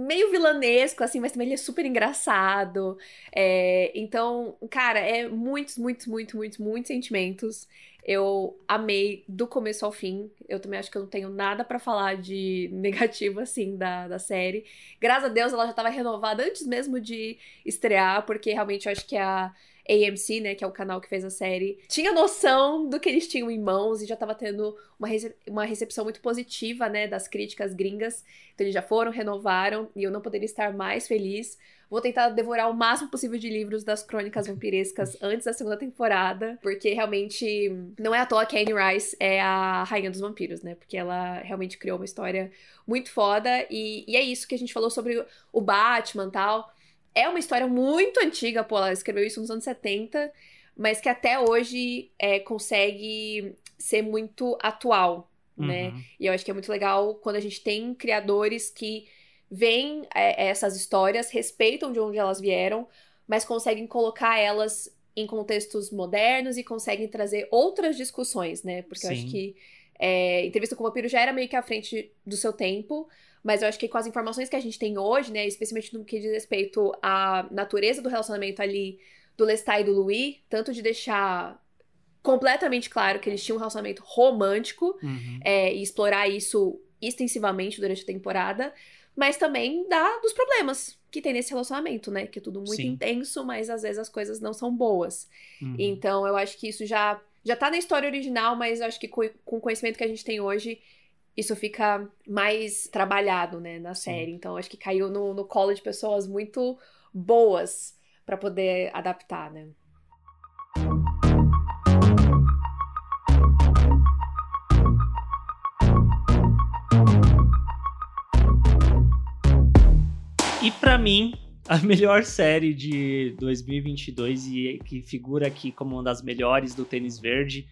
meio vilanesco, assim, mas também ele é super engraçado. É, então, cara, é muitos, muitos, muitos, muitos, muitos sentimentos. Eu amei do começo ao fim. Eu também acho que eu não tenho nada para falar de negativo, assim, da, da série. Graças a Deus ela já estava renovada antes mesmo de estrear, porque realmente eu acho que a AMC, né, que é o canal que fez a série, tinha noção do que eles tinham em mãos e já estava tendo uma, rece uma recepção muito positiva, né, das críticas gringas. Então eles já foram, renovaram e eu não poderia estar mais feliz. Vou tentar devorar o máximo possível de livros das crônicas vampirescas antes da segunda temporada, porque realmente não é à toa que a Anne Rice é a rainha dos vampiros, né? Porque ela realmente criou uma história muito foda e, e é isso que a gente falou sobre o Batman e tal. É uma história muito antiga, pô, ela escreveu isso nos anos 70, mas que até hoje é, consegue ser muito atual, né? Uhum. E eu acho que é muito legal quando a gente tem criadores que veem é, essas histórias, respeitam de onde elas vieram, mas conseguem colocar elas em contextos modernos e conseguem trazer outras discussões, né? Porque Sim. eu acho que é, Entrevista com o Vampiro já era meio que à frente do seu tempo, mas eu acho que com as informações que a gente tem hoje, né, especialmente no que diz respeito à natureza do relacionamento ali do Lestat e do Louis, tanto de deixar completamente claro que eles tinham um relacionamento romântico uhum. é, e explorar isso extensivamente durante a temporada, mas também dá dos problemas que tem nesse relacionamento, né? Que é tudo muito Sim. intenso, mas às vezes as coisas não são boas. Uhum. Então eu acho que isso já já tá na história original, mas eu acho que com, com o conhecimento que a gente tem hoje, isso fica mais trabalhado, né, na série. Sim. Então, acho que caiu no, no colo de pessoas muito boas para poder adaptar, né. E para mim, a melhor série de 2022 e que figura aqui como uma das melhores do tênis verde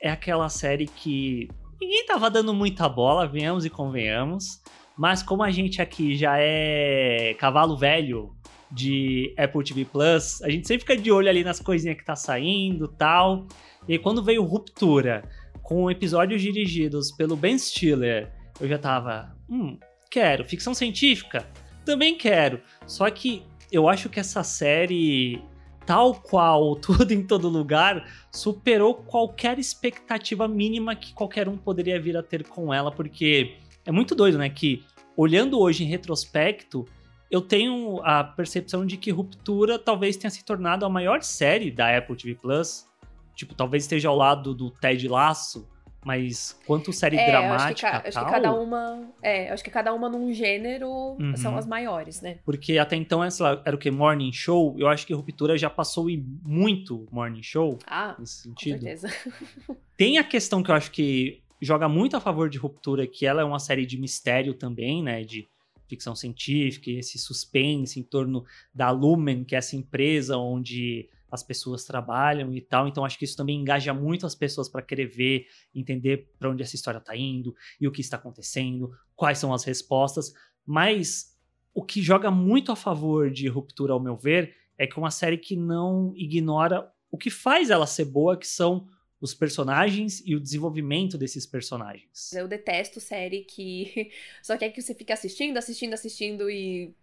é aquela série que Ninguém tava dando muita bola, venhamos e convenhamos. Mas como a gente aqui já é cavalo velho de Apple TV Plus, a gente sempre fica de olho ali nas coisinhas que tá saindo tal. E quando veio Ruptura, com episódios dirigidos pelo Ben Stiller, eu já tava, hum, quero. Ficção científica? Também quero. Só que eu acho que essa série tal qual tudo em todo lugar, superou qualquer expectativa mínima que qualquer um poderia vir a ter com ela, porque é muito doido, né? Que olhando hoje em retrospecto, eu tenho a percepção de que Ruptura talvez tenha se tornado a maior série da Apple TV Plus. Tipo, talvez esteja ao lado do Ted Lasso, mas quanto série é, dramática. Acho que, tal, acho que cada uma. É, acho que cada uma num gênero uhum. são as maiores, né? Porque até então essa era o que? Morning Show. Eu acho que Ruptura já passou em muito Morning Show. Ah, nesse sentido. Com certeza. Tem a questão que eu acho que joga muito a favor de Ruptura, que ela é uma série de mistério também, né? De ficção científica, esse suspense em torno da Lumen, que é essa empresa onde as pessoas trabalham e tal. Então acho que isso também engaja muito as pessoas para querer ver, entender para onde essa história está indo e o que está acontecendo, quais são as respostas. Mas o que joga muito a favor de Ruptura, ao meu ver, é que é uma série que não ignora o que faz ela ser boa, que são os personagens e o desenvolvimento desses personagens. Eu detesto série que só quer que você fique assistindo, assistindo, assistindo e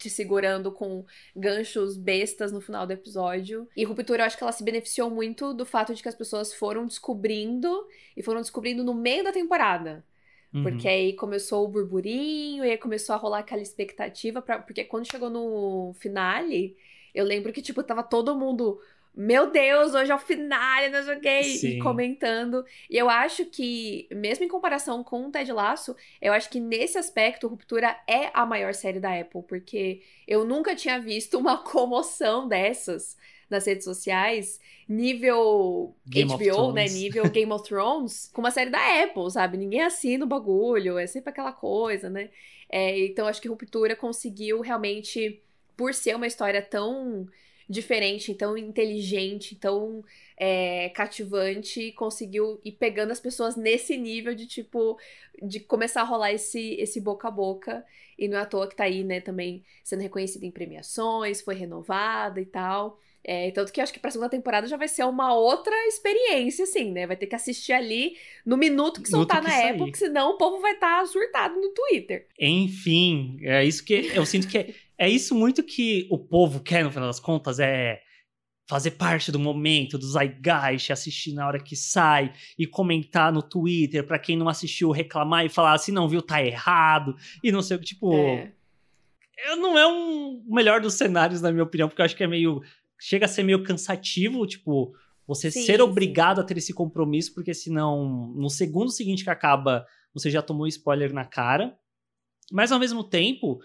te segurando com ganchos bestas no final do episódio. E Ruptura, eu acho que ela se beneficiou muito do fato de que as pessoas foram descobrindo e foram descobrindo no meio da temporada. Uhum. Porque aí começou o burburinho, e aí começou a rolar aquela expectativa, pra, porque quando chegou no finale, eu lembro que, tipo, tava todo mundo meu Deus, hoje é o final, não joguei e comentando. E eu acho que, mesmo em comparação com o Ted Lasso, eu acho que nesse aspecto, Ruptura é a maior série da Apple, porque eu nunca tinha visto uma comoção dessas nas redes sociais, nível Game HBO, né? Nível Game of Thrones, com uma série da Apple, sabe? Ninguém assina o bagulho, é sempre aquela coisa, né? É, então acho que Ruptura conseguiu realmente, por ser uma história tão diferente, tão inteligente, tão é, cativante, conseguiu ir pegando as pessoas nesse nível de tipo, de começar a rolar esse, esse boca a boca. E não é à toa que tá aí, né, também sendo reconhecida em premiações, foi renovada e tal. É, tanto que eu acho que pra segunda temporada já vai ser uma outra experiência, assim, né? Vai ter que assistir ali no minuto que soltar na porque senão o povo vai estar surtado no Twitter. Enfim, é isso que eu sinto que é, é isso muito que o povo quer, no final das contas, é fazer parte do momento, do zeitgeist, assistir na hora que sai e comentar no Twitter pra quem não assistiu reclamar e falar assim, não viu, tá errado e não sei o que, tipo, É. não é um o melhor dos cenários na minha opinião, porque eu acho que é meio chega a ser meio cansativo, tipo, você Sim, ser sim. obrigado a ter esse compromisso, porque senão no segundo seguinte que acaba, você já tomou spoiler na cara. Mas ao mesmo tempo,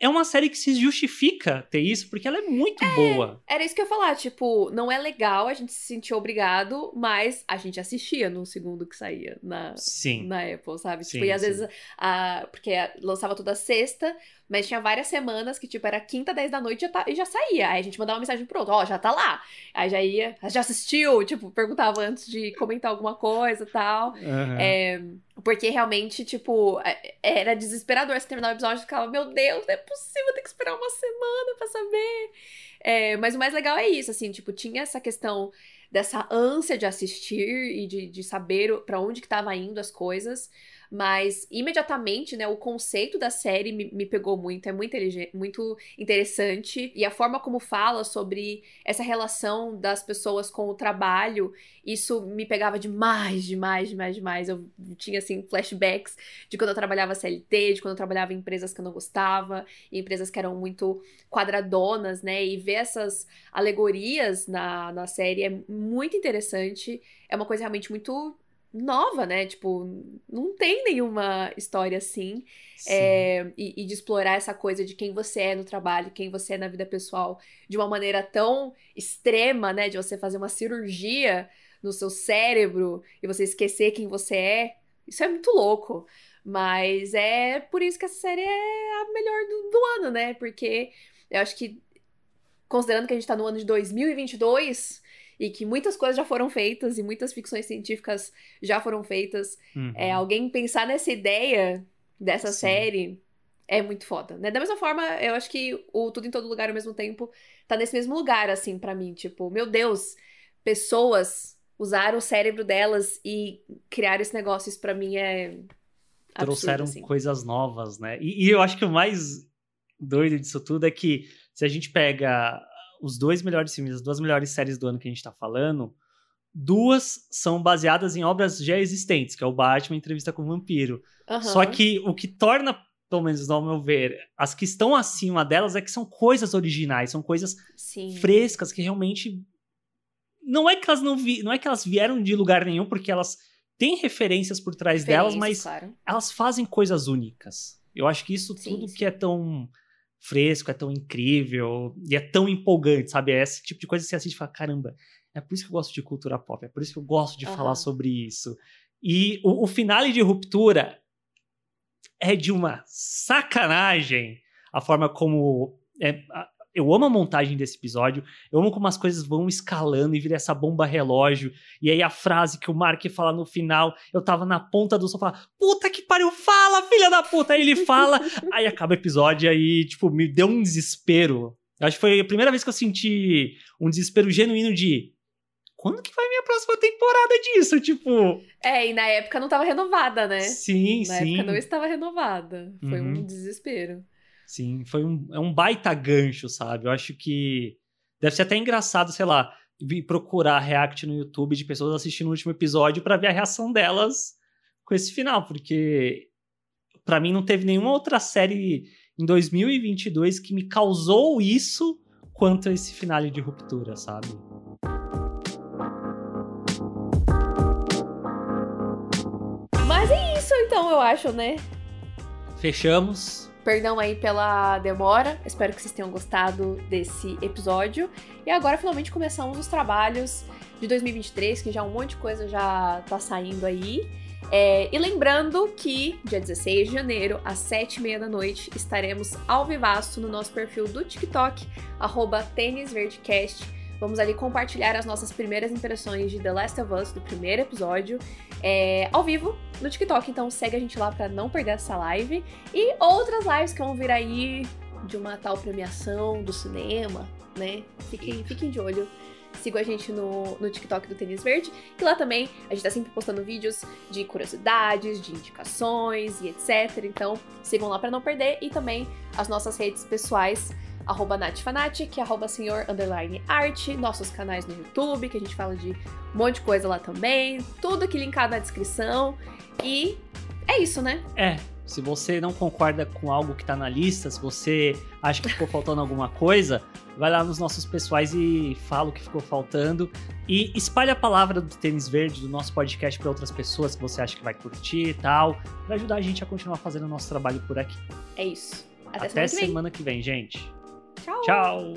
é uma série que se justifica ter isso, porque ela é muito boa. Era isso que eu ia falar, tipo, não é legal a gente se sentir obrigado, mas a gente assistia no segundo que saía na, Sim. na Apple, sabe? Sim, tipo, e às sim. vezes, a, porque lançava toda sexta, mas tinha várias semanas que, tipo, era quinta, 10 da noite e já, tá- e já saía. Aí a gente mandava uma mensagem pro outro, ó, já tá lá. Aí já ia, já assistiu, tipo, perguntava antes de comentar alguma coisa e tal. Aham. É, porque realmente, tipo, é- era desesperador você terminar o episódio e ficava, meu Deus, não é possível ter que esperar uma semana pra saber. É, mas o mais legal é isso, assim, tipo, tinha essa questão dessa ânsia de assistir e de, de saber pra onde que tava indo as coisas. Mas imediatamente, né, o conceito da série me, me pegou muito, é muito, muito interessante. E a forma como fala sobre essa relação das pessoas com o trabalho isso me pegava demais, demais, demais, demais. Eu tinha, assim, flashbacks de quando eu trabalhava CLT, de quando eu trabalhava em empresas que eu não gostava, em empresas que eram muito quadradonas, né? E ver essas alegorias na, na série é muito interessante. É uma coisa realmente muito nova, né? Tipo, não tem nenhuma história assim. Sim. É, e, e de explorar essa coisa de quem você é no trabalho, quem você é na vida pessoal, de uma maneira tão extrema, né? De você fazer uma cirurgia no seu cérebro e você esquecer quem você é. Isso é muito louco. Mas é por isso que essa série é a melhor do, do ano, né? Porque eu acho que, considerando que a gente tá no ano de 2022 e que muitas coisas já foram feitas e muitas ficções científicas já foram feitas, Uhum. é, alguém pensar nessa ideia dessa Sim. série é muito foda, né? Da mesma forma, eu acho que o Tudo em Todo Lugar ao mesmo tempo tá nesse mesmo lugar, assim, pra mim. Tipo, meu Deus, pessoas usaram o cérebro delas e criaram esse negócio. Isso pra mim é. Absurdo, trouxeram assim. coisas novas, né? E, e eu acho que o mais doido disso tudo é que se a gente pega os dois melhores filmes, as duas melhores séries do ano que a gente tá falando, duas são baseadas em obras já existentes, que é o Batman e Entrevista com o Vampiro. Aham. Só que o que torna, pelo menos ao meu ver, as que estão acima delas é que são coisas originais, são coisas Sim. frescas que realmente não é que elas não vi, não é que elas vieram de lugar nenhum porque elas têm referências por trás delas, mas Referências, claro. elas fazem coisas únicas. Eu acho que isso Sim, tudo sim. que é tão fresco, é tão incrível e é tão empolgante, sabe? É esse tipo de coisa que você assiste e fala, caramba, é por isso que eu gosto de cultura pop, é por isso que eu gosto de Aham. falar sobre isso. E o, o finale de Ruptura é de uma sacanagem a forma como... é, a- eu amo a montagem desse episódio, eu amo como as coisas vão escalando e vira essa bomba relógio. E aí a frase que o Mark fala no final, eu tava na ponta do sofá, puta que pariu, fala, filha da puta! Aí ele fala, aí acaba o episódio e aí, tipo, me deu um desespero. Eu Acho que foi a primeira vez que eu senti um desespero genuíno de quando que vai vir a próxima temporada disso? Tipo, É, e na época não tava renovada, né? sim, Na sim. época não estava renovada. Foi Uhum. um desespero. Sim, foi um, é um baita gancho, sabe? Eu acho que deve ser até engraçado, sei lá, vir procurar react no YouTube de pessoas assistindo o último episódio pra ver a reação delas com esse final, porque pra mim não teve nenhuma outra série em 2022 que me causou isso quanto esse finale de ruptura, sabe? Mas é isso, então, eu acho, né? Fechamos. Perdão aí pela demora, espero que vocês tenham gostado desse episódio. E agora finalmente começamos os trabalhos de 2023, que já um monte de coisa já tá saindo aí. É, e lembrando que dia 16 de janeiro, às 7h30 da noite, estaremos ao vivaço no nosso perfil do TikTok, arroba tênisverdecast. Vamos ali compartilhar as nossas primeiras impressões de The Last of Us, do primeiro episódio, é, ao vivo no TikTok. Então segue a gente lá para não perder essa live. E outras lives que vão vir aí de uma tal premiação do cinema, né? Fiquem, fiquem de olho. Sigam a gente no, no TikTok do Tênis Verde, que lá também a gente tá sempre postando vídeos de curiosidades, de indicações e etc. Então sigam lá para não perder e também as nossas redes pessoais arroba natfanatic, arroba senhor underline arte, nossos canais no YouTube, que a gente fala de um monte de coisa lá também, tudo aqui linkado na descrição. E é isso, né? É. Se você não concorda com algo que tá na lista, se você acha que ficou faltando alguma coisa, vai lá nos nossos pessoais e fala o que ficou faltando. E espalhe a palavra do Tênis Verde, do nosso podcast, para outras pessoas que você acha que vai curtir e tal. Vai ajudar a gente a continuar fazendo o nosso trabalho por aqui. É isso. Até, Até semana, que, vem. semana que vem, gente. Tchau. Tchau.